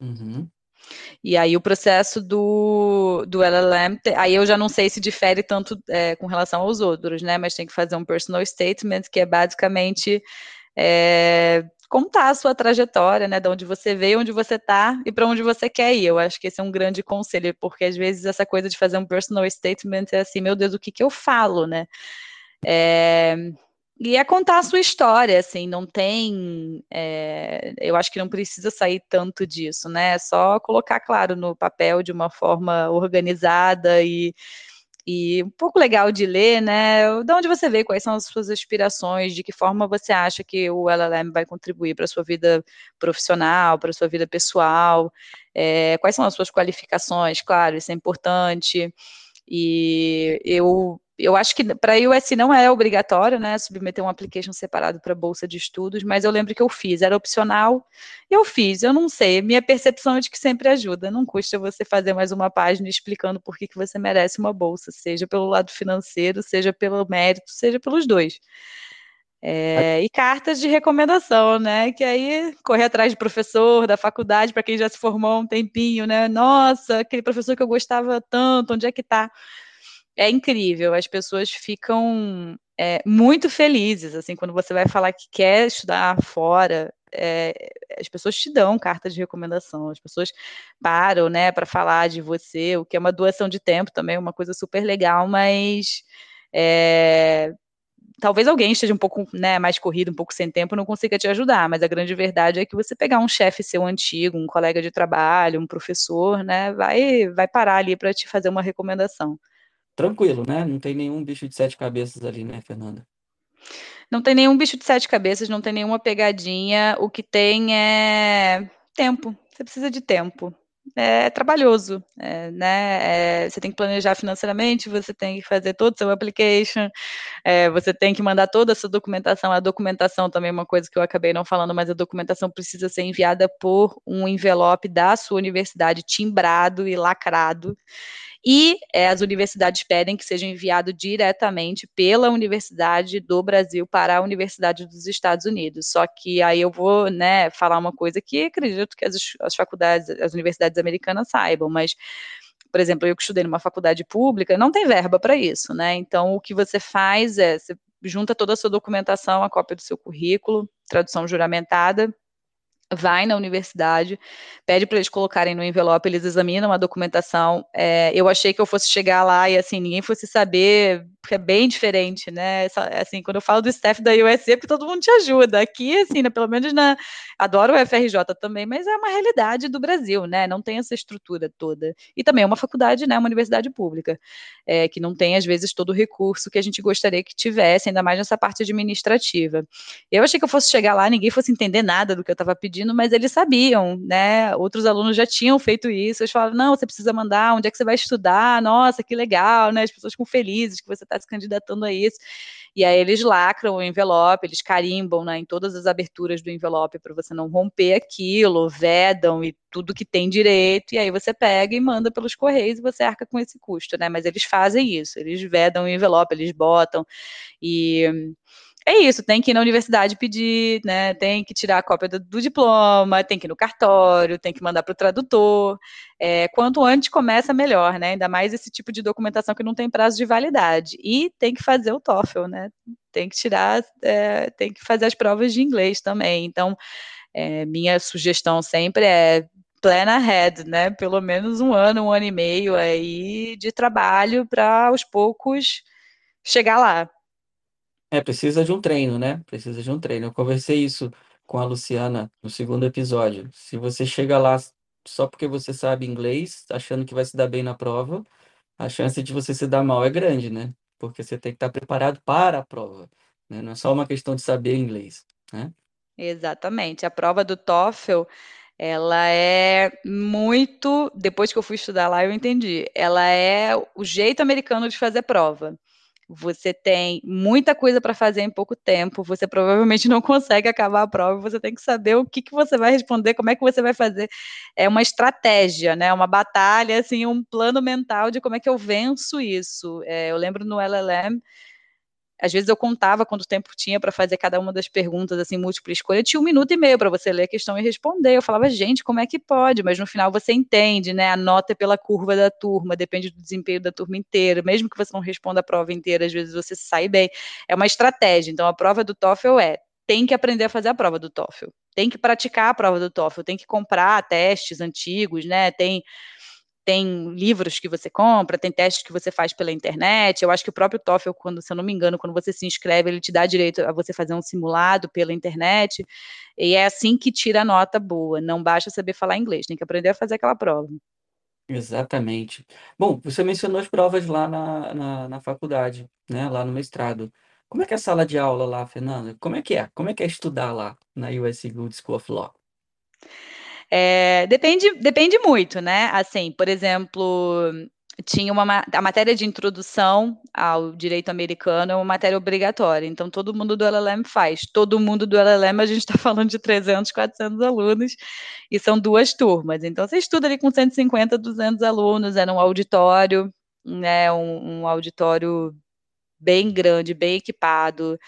Uhum. E aí o processo do, do LLM, aí eu já não sei se difere tanto é, com relação aos outros, né? Mas tem que fazer um personal statement, que é basicamente é, contar a sua trajetória, né, de onde você veio, onde você está e para onde você quer ir. Eu acho que esse é um grande conselho, porque às vezes essa coisa de fazer um personal statement é assim, meu Deus, o que que eu falo, né? É, e é contar a sua história, assim, não tem. É, eu acho que não precisa sair tanto disso, né? É só colocar, claro, no papel de uma forma organizada e e um pouco legal de ler, né? De onde você vê quais são as suas aspirações, de que forma você acha que o LLM vai contribuir para a sua vida profissional, para a sua vida pessoal, é, quais são as suas qualificações, claro, isso é importante. E eu eu acho que para a USC não é obrigatório, né, submeter um application separado para bolsa de estudos, mas eu lembro que eu fiz, era opcional, eu fiz, eu não sei, minha percepção é de que sempre ajuda, não custa você fazer mais uma página explicando por que, que você merece uma bolsa, seja pelo lado financeiro, seja pelo mérito, seja pelos dois. É, e cartas de recomendação, né? Que aí correr atrás de professor da faculdade, para quem já se formou um tempinho, né? Nossa, aquele professor que eu gostava tanto, onde é que está? É incrível, as pessoas ficam é, muito felizes, assim, quando você vai falar que quer estudar fora, é, as pessoas te dão cartas de recomendação, as pessoas param, né, para falar de você, o que é uma doação de tempo também, uma coisa super legal, mas é, talvez alguém esteja um pouco né, mais corrido, um pouco sem tempo, não consiga te ajudar, mas a grande verdade é que você pegar um chefe seu antigo, um colega de trabalho, um professor, né, vai, vai parar ali para te fazer uma recomendação tranquilo, né? Não tem nenhum bicho de sete cabeças ali, né, Fernanda? Não tem nenhum bicho de sete cabeças, não tem nenhuma pegadinha. O que tem é tempo. Você precisa de tempo. É trabalhoso, é, né? É, você tem que planejar financeiramente, você tem que fazer todo o seu application, é, você tem que mandar toda a sua documentação. A documentação também é uma coisa que eu acabei não falando, mas a documentação precisa ser enviada por um envelope da sua universidade, timbrado e lacrado. E é, as universidades pedem que seja enviado diretamente pela Universidade do Brasil para a Universidade dos Estados Unidos. Só que aí eu vou né, falar uma coisa que acredito que as, as faculdades, as universidades americanas saibam, mas por exemplo, eu que estudei numa faculdade pública, não tem verba para isso, né? Então, o que você faz é, você junta toda a sua documentação, a cópia do seu currículo, tradução juramentada, vai na universidade, pede para eles colocarem no envelope, eles examinam a documentação. É, eu achei que eu fosse chegar lá e assim ninguém fosse saber, porque é bem diferente, né? Assim, quando eu falo do staff da USC, porque todo mundo te ajuda. Aqui, assim, né, pelo menos na adoro o FRJ também, mas é uma realidade do Brasil, né? Não tem essa estrutura toda. E também é uma faculdade, né? Uma universidade pública, é, que não tem às vezes todo o recurso que a gente gostaria que tivesse, ainda mais nessa parte administrativa. Eu achei que eu fosse chegar lá, ninguém fosse entender nada do que eu estava pedindo, mas eles sabiam, né? Outros alunos já tinham feito isso. Eles falavam, não, você precisa mandar, onde é que você vai estudar? Nossa, que legal, né? As pessoas ficam felizes que você está se candidatando a isso. E aí eles lacram o envelope, eles carimbam né, em todas as aberturas do envelope para você não romper aquilo, vedam e tudo que tem direito, e aí você pega e manda pelos correios e você arca com esse custo, né? Mas eles fazem isso, eles vedam o envelope, eles botam e é isso, tem que ir na universidade pedir, né? Tem que tirar a cópia do, do diploma, tem que ir no cartório, tem que mandar para o tradutor. É, quanto antes começa, melhor, né? Ainda mais esse tipo de documentação que não tem prazo de validade. E tem que fazer o TOEFL, né? Tem que tirar, é, tem que fazer as provas de inglês também. Então, é, minha sugestão sempre é plan ahead, né? Pelo menos um ano, um ano e meio aí de trabalho para aos poucos chegar lá. É, precisa de um treino, né? Precisa de um treino. Eu conversei isso com a Luciana no segundo episódio. Se você chega lá só porque você sabe inglês, achando que vai se dar bem na prova, a chance de você se dar mal é grande, né? Porque você tem que estar preparado para a prova, né? Não é só uma questão de saber inglês, né? Exatamente. A prova do TOEFL, ela é muito, depois que eu fui estudar lá, eu entendi. Ela é o jeito americano de fazer prova você tem muita coisa para fazer em pouco tempo, você provavelmente não consegue acabar a prova, você tem que saber o que, que você vai responder, como é que você vai fazer. É uma estratégia, né? Uma batalha, assim, um plano mental de como é que eu venço isso. É, eu lembro no LLM às vezes eu contava quanto tempo tinha para fazer cada uma das perguntas, assim, múltipla escolha, tinha um minuto e meio para você ler a questão e responder. Eu falava, gente, como é que pode? Mas no final você entende, né? A nota é pela curva da turma, depende do desempenho da turma inteira. Mesmo que você não responda a prova inteira, às vezes você sai bem. É uma estratégia. Então, a prova do TOEFL é tem que aprender a fazer a prova do TOEFL, tem que praticar a prova do TOEFL, tem que comprar testes antigos, né? Tem tem livros que você compra, tem testes que você faz pela internet. Eu acho que o próprio TOEFL, quando, se eu não me engano, quando você se inscreve, ele te dá direito a você fazer um simulado pela internet. E é assim que tira a nota boa. Não basta saber falar inglês, tem que aprender a fazer aquela prova. Exatamente. Bom, você mencionou as provas lá na, na, na faculdade, né? Lá no mestrado. Como é que é a sala de aula lá, Fernanda? Como é que é? Como é que é estudar lá na USC Good School of Law? É, depende, depende muito, né? Assim, por exemplo, tinha uma a matéria de introdução ao direito americano é uma matéria obrigatória, então todo mundo do LLM faz. Todo mundo do LLM, a gente está falando de 300, 400 alunos, e são duas turmas. Então você estuda ali com 150, 200 alunos, é num auditório, né, um, um auditório bem grande, bem equipado,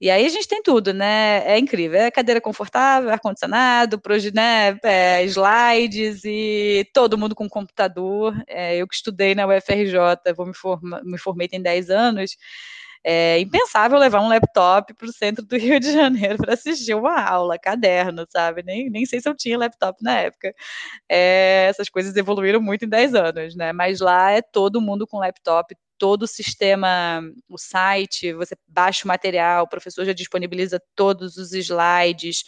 e aí a gente tem tudo, né? É incrível. É cadeira confortável, ar-condicionado, né, é, slides e todo mundo com computador. É, eu que estudei na UFRJ, vou me, forma, me formei tem 10 anos. É impensável levar um laptop para o centro do Rio de Janeiro para assistir uma aula, caderno, sabe? Nem, nem sei se eu tinha laptop na época. É, essas coisas evoluíram muito em 10 anos, né? Mas lá é todo mundo com laptop, todo o sistema, o site, você baixa o material, o professor já disponibiliza todos os slides,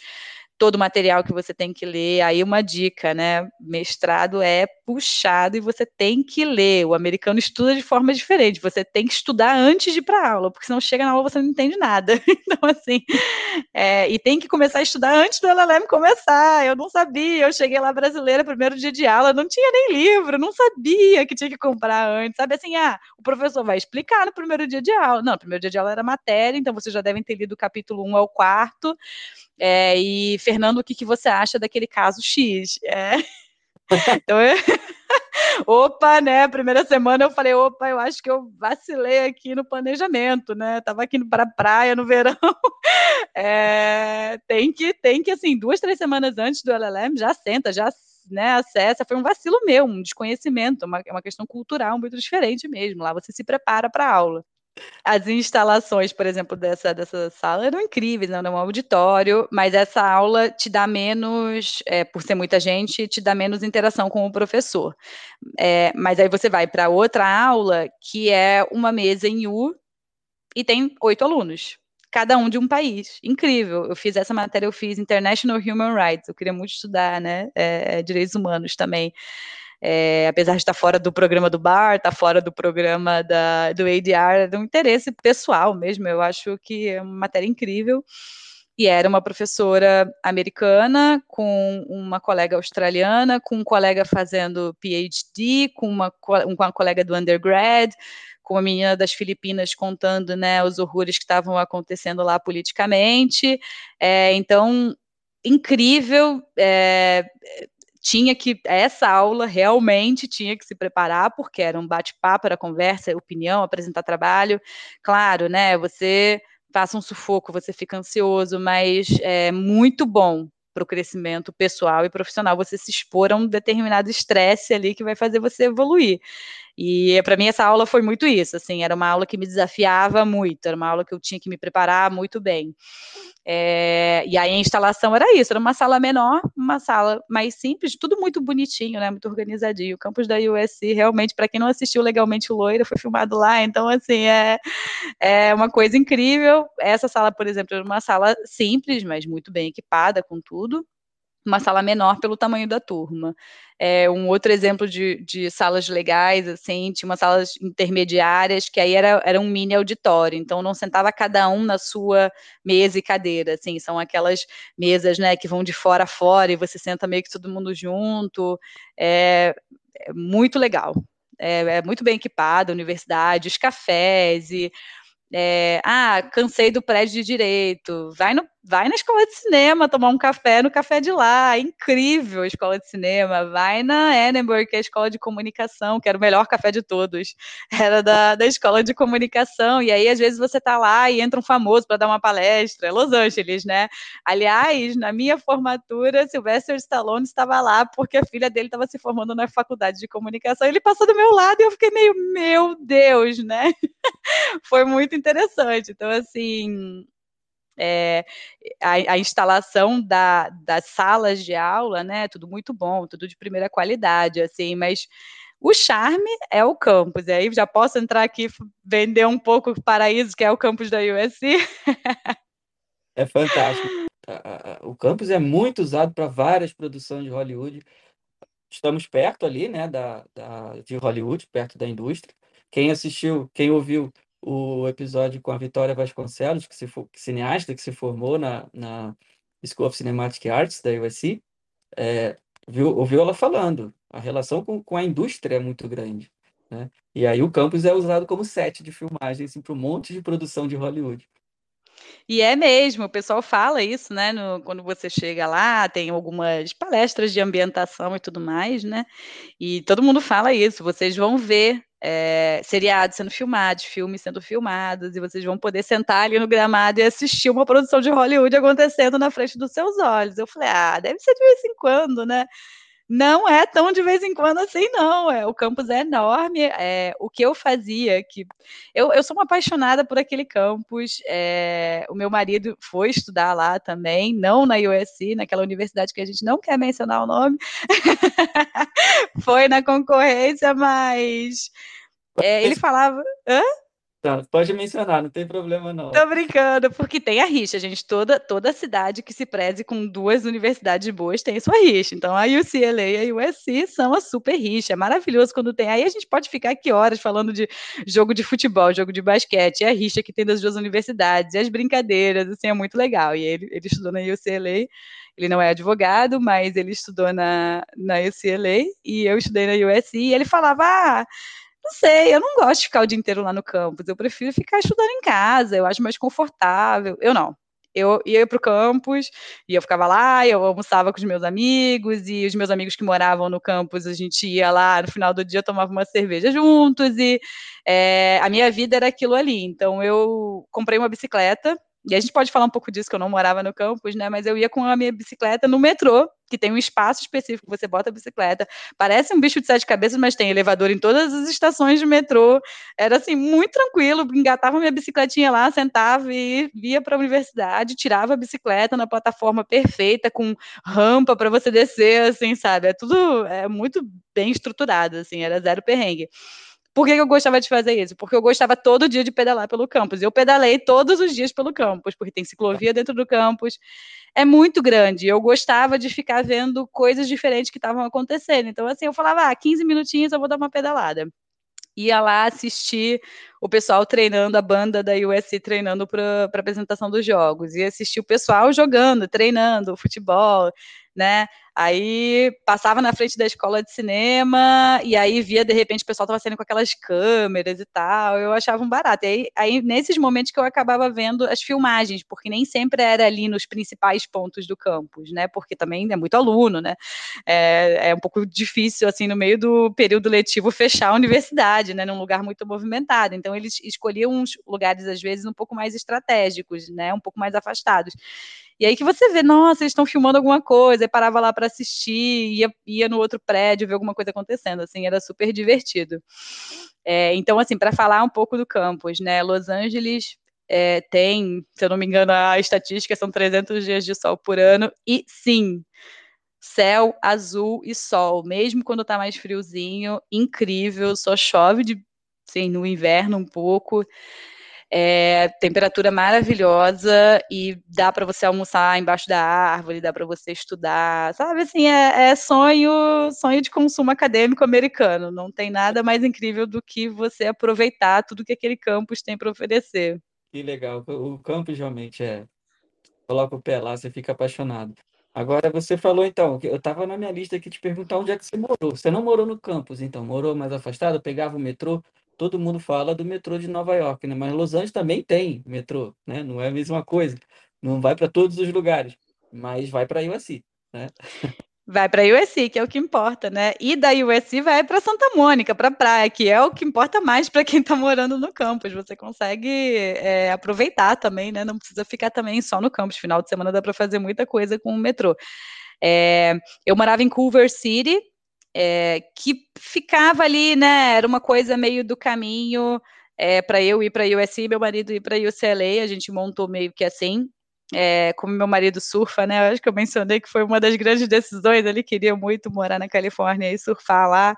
todo o material que você tem que ler. Aí uma dica, né? Mestrado é puxado e você tem que ler. O americano estuda de forma diferente. Você tem que estudar antes de ir para aula, porque senão chega na aula você não entende nada. Então, assim, é, e tem que começar a estudar antes do LLM começar. Eu não sabia. Eu cheguei lá brasileira, primeiro dia de aula, não tinha nem livro, não sabia que tinha que comprar antes. Sabe assim, ah, o professor vai explicar no primeiro dia de aula. Não, primeiro dia de aula era matéria, então vocês já devem ter lido o capítulo 1 ao quarto. É, e, Fernando, o que, que você acha daquele caso X? É. Então, eu... opa, né? Primeira semana eu falei, opa, eu acho que eu vacilei aqui no planejamento, né? Tava aqui para praia no verão. É, tem que, tem que, assim, duas, três semanas antes do LLM, já senta, já né, acessa. Foi um vacilo meu, um desconhecimento, uma, uma questão cultural muito diferente mesmo. Lá você se prepara para a aula. As instalações, por exemplo, dessa, dessa sala eram incríveis, né? era um auditório, mas essa aula te dá menos, é, por ser muita gente, te dá menos interação com o professor. É, mas aí você vai para outra aula, que é uma mesa em U, e tem oito alunos, cada um de um país. Incrível. Eu fiz essa matéria, eu fiz International Human Rights, eu queria muito estudar, né? É, direitos humanos também é, apesar de estar fora do programa do bar, estar fora do programa da, do ADR, é um interesse pessoal mesmo. Eu acho que é uma matéria incrível. E era uma professora americana com uma colega australiana, com um colega fazendo PhD, com uma, com uma colega do undergrad, com uma menina das Filipinas contando né, os horrores que estavam acontecendo lá politicamente. É, então, incrível. É, tinha que essa aula realmente tinha que se preparar porque era um bate-papo, era conversa, opinião, apresentar trabalho. Claro, né? Você passa um sufoco, você fica ansioso, mas é muito bom para o crescimento pessoal e profissional você se expor a um determinado estresse ali que vai fazer você evoluir. E para mim essa aula foi muito isso, assim, era uma aula que me desafiava muito, era uma aula que eu tinha que me preparar muito bem. É, e aí a instalação era isso, era uma sala menor, uma sala mais simples, tudo muito bonitinho, né, muito organizadinho. O campus da USC, realmente, para quem não assistiu legalmente o Loira, foi filmado lá, então, assim, é, é uma coisa incrível. Essa sala, por exemplo, era uma sala simples, mas muito bem equipada com tudo uma sala menor pelo tamanho da turma. É, um outro exemplo de, de, salas legais, assim, tinha umas salas intermediárias, que aí era, era um mini auditório, então não sentava cada um na sua mesa e cadeira, assim, são aquelas mesas, né, que vão de fora a fora e você senta meio que todo mundo junto, é, é muito legal. É, é, muito bem equipada, a universidade, os cafés e é, ah, cansei do prédio de direito. Vai, no, vai na escola de cinema tomar um café no café de lá. incrível a escola de cinema. Vai na Edinburgh, que é a escola de comunicação, que era o melhor café de todos. Era da, da escola de comunicação. E aí, às vezes, você tá lá e entra um famoso para dar uma palestra. É Los Angeles, né? Aliás, na minha formatura, Sylvester Stallone estava lá porque a filha dele estava se formando na faculdade de comunicação. Ele passou do meu lado e eu fiquei meio, meu Deus, né? Foi muito interessante. Então, assim, é, a, a, instalação da, das salas de aula, né? Tudo muito bom, tudo de primeira qualidade, assim, mas o charme é o campus. E aí já posso entrar aqui vender um pouco o paraíso, que é o campus da USC. é fantástico. O campus é muito usado para várias produções de Hollywood. Estamos perto ali, né, da, da, de Hollywood, perto da indústria. Quem assistiu, quem ouviu o episódio com a Vitória Vasconcelos, que, se for, cineasta que se formou na, na School of Cinematic Arts da USC, é, viu, ouviu ela falando. A relação com, com a indústria é muito grande. Né? E aí o campus é usado como set de filmagem assim, para um monte de produção de Hollywood. E é mesmo, o pessoal fala isso, né? No, quando você chega lá, tem algumas palestras de ambientação e tudo mais, né? E todo mundo fala isso. Vocês vão ver é, seriados sendo filmados, filmes sendo filmados, e vocês vão poder sentar ali no gramado e assistir uma produção de Hollywood acontecendo na frente dos seus olhos. Eu falei, ah, deve ser de vez em quando, né? Não é tão de vez em quando assim, não. É, o campus é enorme. É, o que eu fazia, que eu, eu sou uma apaixonada por aquele campus. É, o meu marido foi estudar lá também, não na USC, naquela universidade que a gente não quer mencionar o nome. foi na concorrência, mas é, ele falava. Hã? Tá, pode mencionar, não tem problema não. Tô brincando, porque tem a rixa, gente. Toda, toda cidade que se preze com duas universidades boas tem sua rixa. Então a UCLA e a USC são a super rixa. É maravilhoso quando tem. Aí a gente pode ficar aqui horas falando de jogo de futebol, jogo de basquete, a rixa que tem das duas universidades, e as brincadeiras, assim, é muito legal. E ele, ele estudou na UCLA, ele não é advogado, mas ele estudou na, na UCLA e eu estudei na USC, e ele falava, ah, não sei, eu não gosto de ficar o dia inteiro lá no campus. Eu prefiro ficar estudando em casa, eu acho mais confortável. Eu não. eu ia para o campus e eu ficava lá, eu almoçava com os meus amigos e os meus amigos que moravam no campus, a gente ia lá no final do dia tomava uma cerveja juntos e é, a minha vida era aquilo ali. Então eu comprei uma bicicleta e a gente pode falar um pouco disso, que eu não morava no campus, né? Mas eu ia com a minha bicicleta no metrô, que tem um espaço específico, você bota a bicicleta. Parece um bicho de sete cabeças, mas tem elevador em todas as estações de metrô. Era assim, muito tranquilo, engatava minha bicicletinha lá, sentava e ia para a universidade, tirava a bicicleta na plataforma perfeita, com rampa para você descer, assim, sabe? É tudo é muito bem estruturado, assim, era zero perrengue. Por que eu gostava de fazer isso? Porque eu gostava todo dia de pedalar pelo campus. Eu pedalei todos os dias pelo campus, porque tem ciclovia dentro do campus. É muito grande. Eu gostava de ficar vendo coisas diferentes que estavam acontecendo. Então, assim, eu falava, ah, 15 minutinhos eu vou dar uma pedalada. Ia lá assistir o pessoal treinando, a banda da USC treinando para apresentação dos jogos. Ia assistir o pessoal jogando, treinando, futebol, né? Aí passava na frente da escola de cinema e aí via de repente o pessoal estava saindo com aquelas câmeras e tal. Eu achava um barato. E aí, aí, nesses momentos que eu acabava vendo as filmagens, porque nem sempre era ali nos principais pontos do campus, né? Porque também é muito aluno, né? É, é um pouco difícil assim no meio do período letivo fechar a universidade, né? Num lugar muito movimentado. Então eles escolhiam uns lugares às vezes um pouco mais estratégicos, né? Um pouco mais afastados. E aí que você vê, nossa, eles estão filmando alguma coisa, e parava lá para assistir, ia, ia no outro prédio ver alguma coisa acontecendo, assim, era super divertido. É, então, assim, para falar um pouco do campus, né, Los Angeles é, tem, se eu não me engano, a estatística são 300 dias de sol por ano, e sim, céu azul e sol, mesmo quando tá mais friozinho, incrível, só chove de, sim, no inverno um pouco, é, temperatura maravilhosa e dá para você almoçar embaixo da árvore, dá para você estudar, sabe? Assim, é, é, sonho, sonho de consumo acadêmico americano. Não tem nada mais incrível do que você aproveitar tudo que aquele campus tem para oferecer. Que legal. O campus realmente é. Coloca o pé lá, você fica apaixonado. Agora você falou então, eu estava na minha lista aqui te perguntar onde é que você morou. Você não morou no campus, então, morou mais afastado, pegava o metrô todo mundo fala do metrô de Nova York, né? Mas Los Angeles também tem metrô, né? Não é a mesma coisa. Não vai para todos os lugares, mas vai para USC, né? Vai para USC, que é o que importa, né? E da USC vai para Santa Mônica, para praia, que é o que importa mais para quem está morando no campus. Você consegue é, aproveitar também, né? Não precisa ficar também só no campus. Final de semana dá para fazer muita coisa com o metrô. É, eu morava em Culver City, é, que ficava ali, né? Era uma coisa meio do caminho é, para eu ir para a USC, meu marido ir para a UCLA, a gente montou meio que assim é, como meu marido surfa, né? Eu acho que eu mencionei que foi uma das grandes decisões. Ele queria muito morar na Califórnia e surfar lá.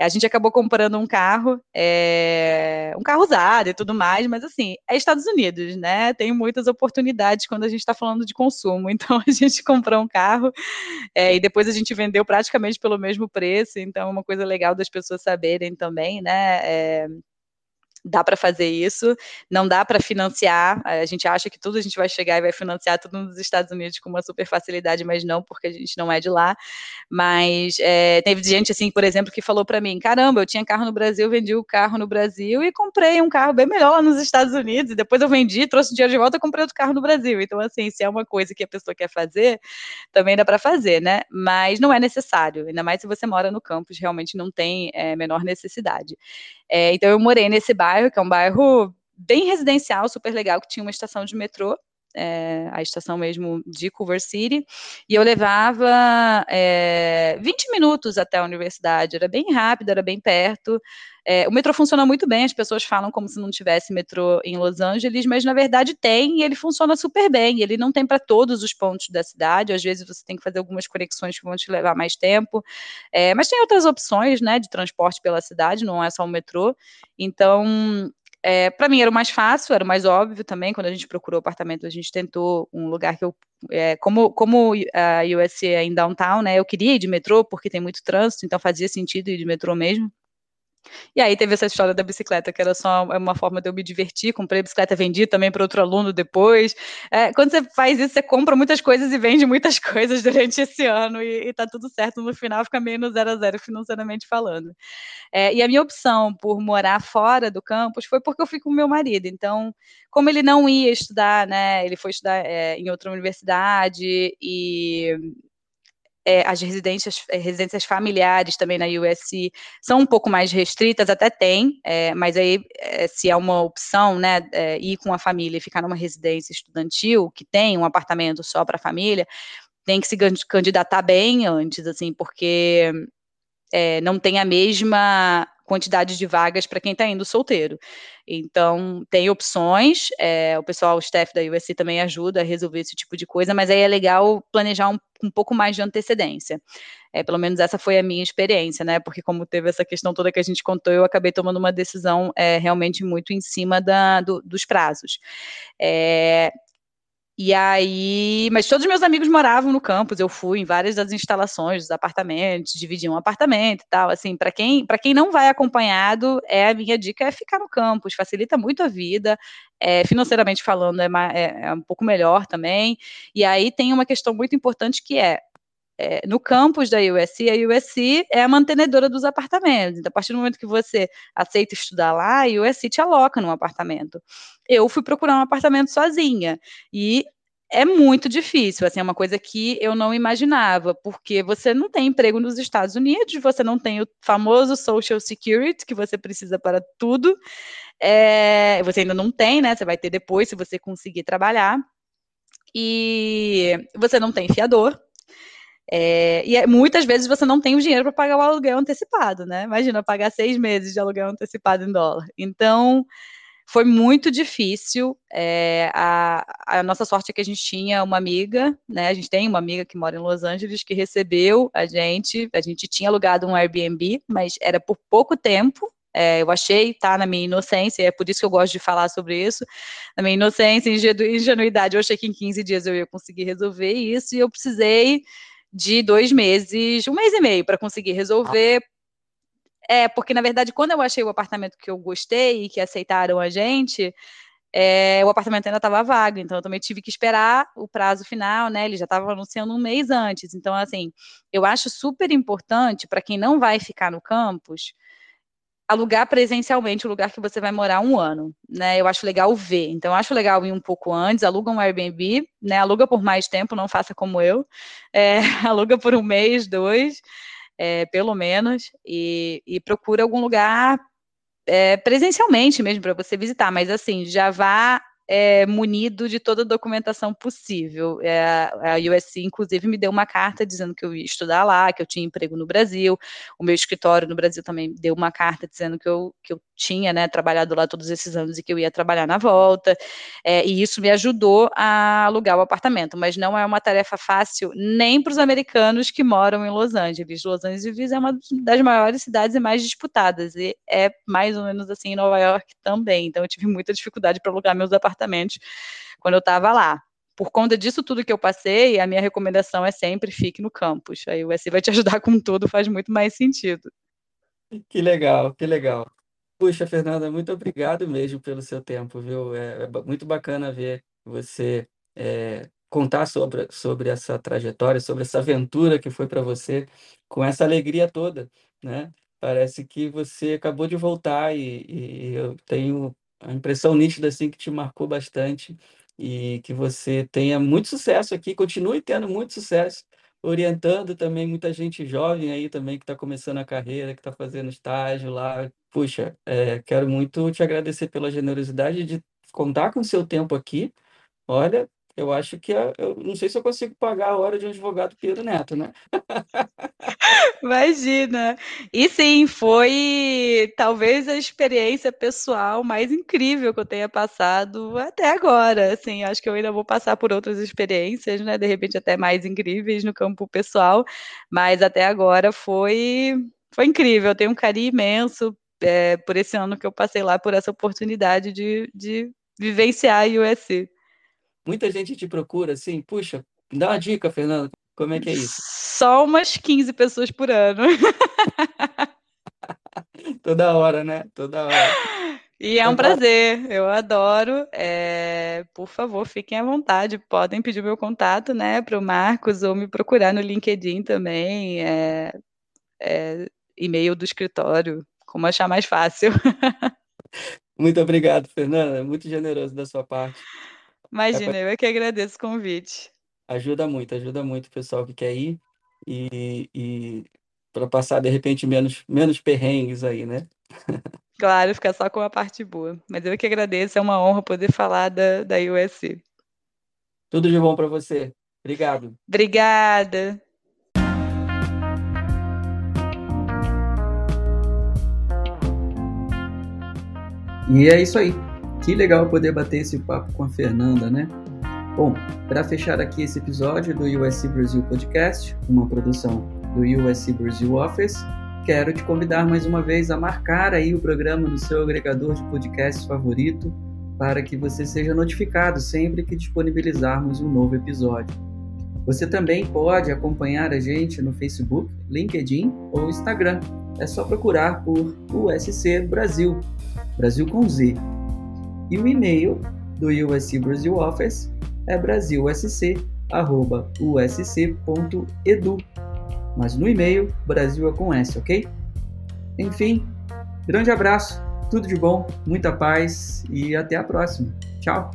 A gente acabou comprando um carro, é, um carro usado e tudo mais, mas assim, é Estados Unidos, né? Tem muitas oportunidades quando a gente está falando de consumo. Então a gente comprou um carro é, e depois a gente vendeu praticamente pelo mesmo preço. Então, é uma coisa legal das pessoas saberem também, né? Dá para fazer isso, não dá para financiar. A gente acha que tudo a gente vai chegar e vai financiar tudo nos Estados Unidos com uma super facilidade, mas não, porque a gente não é de lá. Mas é, teve gente assim, por exemplo, que falou para mim: caramba, eu tinha carro no Brasil, vendi o carro no Brasil e comprei um carro bem melhor lá nos Estados Unidos. E depois eu vendi, trouxe o dinheiro de volta e comprei outro carro no Brasil. Então, assim, se é uma coisa que a pessoa quer fazer, também dá para fazer, né? Mas não é necessário, ainda mais se você mora no campus, realmente não tem é, menor necessidade. É, então eu morei nesse bairro, que é um bairro bem residencial, super legal, que tinha uma estação de metrô, é, a estação mesmo de Culver City, e eu levava é, 20 minutos até a universidade, era bem rápido, era bem perto. É, o metrô funciona muito bem, as pessoas falam como se não tivesse metrô em Los Angeles, mas na verdade tem e ele funciona super bem. Ele não tem para todos os pontos da cidade, às vezes você tem que fazer algumas conexões que vão te levar mais tempo, é, mas tem outras opções né, de transporte pela cidade, não é só o metrô. Então, é, para mim era o mais fácil, era o mais óbvio também. Quando a gente procurou apartamento, a gente tentou um lugar que eu. É, como, como a USC é em downtown, né? Eu queria ir de metrô, porque tem muito trânsito, então fazia sentido ir de metrô mesmo. E aí teve essa história da bicicleta, que era só uma forma de eu me divertir, comprei bicicleta, vendi também para outro aluno depois. É, quando você faz isso, você compra muitas coisas e vende muitas coisas durante esse ano e, e tá tudo certo no final, fica meio no zero a zero financeiramente falando. É, e a minha opção por morar fora do campus foi porque eu fui com o meu marido. Então, como ele não ia estudar, né, ele foi estudar é, em outra universidade e é, as residências, é, residências familiares também na USC são um pouco mais restritas, até tem, é, mas aí é, se é uma opção, né, é, ir com a família e ficar numa residência estudantil que tem um apartamento só para a família, tem que se candidatar bem antes, assim, porque é, não tem a mesma quantidade de vagas para quem está indo solteiro. Então, tem opções, é, o pessoal, o staff da USC também ajuda a resolver esse tipo de coisa, mas aí é legal planejar um, um pouco mais de antecedência. É, pelo menos essa foi a minha experiência, né? Porque como teve essa questão toda que a gente contou, eu acabei tomando uma decisão é, realmente muito em cima da, do, dos prazos. É, e aí, mas todos os meus amigos moravam no campus, eu fui em várias das instalações dos apartamentos, dividiam um apartamento e tal, assim, para quem, para quem não vai acompanhado, é a minha dica é ficar no campus, facilita muito a vida, é, financeiramente falando é, é, é um pouco melhor também. E aí tem uma questão muito importante que é é, no campus da USC, a USC é a mantenedora dos apartamentos. Então, a partir do momento que você aceita estudar lá, a USC te aloca num apartamento. Eu fui procurar um apartamento sozinha. E é muito difícil, assim, é uma coisa que eu não imaginava, porque você não tem emprego nos Estados Unidos, você não tem o famoso Social Security, que você precisa para tudo, é, você ainda não tem, né, você vai ter depois, se você conseguir trabalhar, e você não tem fiador, é, e é, muitas vezes você não tem o dinheiro para pagar o aluguel antecipado, né? Imagina pagar seis meses de aluguel antecipado em dólar. Então, foi muito difícil. É, a, a, nossa sorte é que a gente tinha uma amiga, né? A gente tem uma amiga que mora em Los Angeles que recebeu a gente. A gente tinha alugado um Airbnb, mas era por pouco tempo. É, eu achei, tá, na minha inocência, é por isso que eu gosto de falar sobre isso, na minha inocência e ingenuidade, eu achei que em 15 dias eu ia conseguir resolver isso, e eu precisei de dois meses, um mês e meio para conseguir resolver. É, porque na verdade, quando eu achei o apartamento que eu gostei e que aceitaram a gente, é, o apartamento ainda estava vago, então eu também tive que esperar o prazo final, né? Ele já estava anunciando um mês antes. Então, assim, eu acho super importante para quem não vai ficar no campus alugar presencialmente o lugar que você vai morar um ano, né? Eu acho legal ver. Então, acho legal ir um pouco antes, aluga um Airbnb, né? Aluga por mais tempo, não faça como eu. É, aluga por um mês, dois, é, pelo menos, e, e procura algum lugar é, presencialmente mesmo para você visitar. Mas assim, já vá é, munido de toda a documentação possível. É, a USC, inclusive, me deu uma carta dizendo que eu ia estudar lá, que eu tinha emprego no Brasil. O meu escritório no Brasil também deu uma carta dizendo que eu, que eu tinha né, trabalhado lá todos esses anos e que eu ia trabalhar na volta. É, e isso me ajudou a alugar o apartamento, mas não é uma tarefa fácil nem para os americanos que moram em Los Angeles. Los Angeles é uma das maiores cidades e mais disputadas, e é mais ou menos assim em Nova York também. Então eu tive muita dificuldade para alugar meus apartamentos quando eu estava lá. Por conta disso tudo que eu passei, a minha recomendação é sempre fique no campus. Aí o SC vai te ajudar com tudo, faz muito mais sentido. Que legal, que legal. Puxa, Fernanda, muito obrigado mesmo pelo seu tempo, viu? É, é muito bacana ver você é, contar sobre, sobre essa trajetória, sobre essa aventura que foi para você, com essa alegria toda, né? Parece que você acabou de voltar e, e eu tenho a impressão nítida assim que te marcou bastante e que você tenha muito sucesso aqui, continue tendo muito sucesso, orientando também muita gente jovem aí também que está começando a carreira, que está fazendo estágio lá. Puxa, é, quero muito te agradecer pela generosidade de contar com o seu tempo aqui. Olha, eu acho que eu não sei se eu consigo pagar a hora de um advogado Pedro Neto, né? Imagina. E sim, foi talvez a experiência pessoal mais incrível que eu tenha passado até agora. Assim, acho que eu ainda vou passar por outras experiências, né? De repente até mais incríveis no campo pessoal, mas até agora foi foi incrível. Eu tenho um carinho imenso é, por esse ano que eu passei lá, por essa oportunidade de, de vivenciar a USC. Muita gente te procura assim, puxa, dá uma dica, Fernando, como é que é isso? Só umas 15 pessoas por ano. Toda hora, né? Toda hora. E é um prazer, eu adoro. É, por favor, fiquem à vontade, podem pedir meu contato, né, para o Marcos ou me procurar no LinkedIn também, é, é, e-mail do escritório, como achar mais fácil. Muito obrigado, Fernanda, muito generoso da sua parte. Imagina, é pra... eu é que agradeço o convite. Ajuda muito, ajuda muito o pessoal que quer ir e, e para passar de repente menos, menos perrengues aí, né? Claro, ficar só com a parte boa. Mas eu que agradeço, é uma honra poder falar da, da USC. Tudo de bom para você. Obrigado. Obrigada. E é isso aí. Que legal poder bater esse papo com a Fernanda, né? Bom, para fechar aqui esse episódio do USC Brasil Podcast, uma produção do USC Brasil Office, quero te convidar mais uma vez a marcar aí o programa no seu agregador de podcasts favorito para que você seja notificado sempre que disponibilizarmos um novo episódio. Você também pode acompanhar a gente no Facebook, LinkedIn ou Instagram. É só procurar por USC Brasil, Brasil com Z. E o e-mail do USC Brasil Office é brasilsc.usc.edu mas no e-mail Brasil é com S, ok? Enfim, grande abraço, tudo de bom, muita paz e até a próxima. Tchau!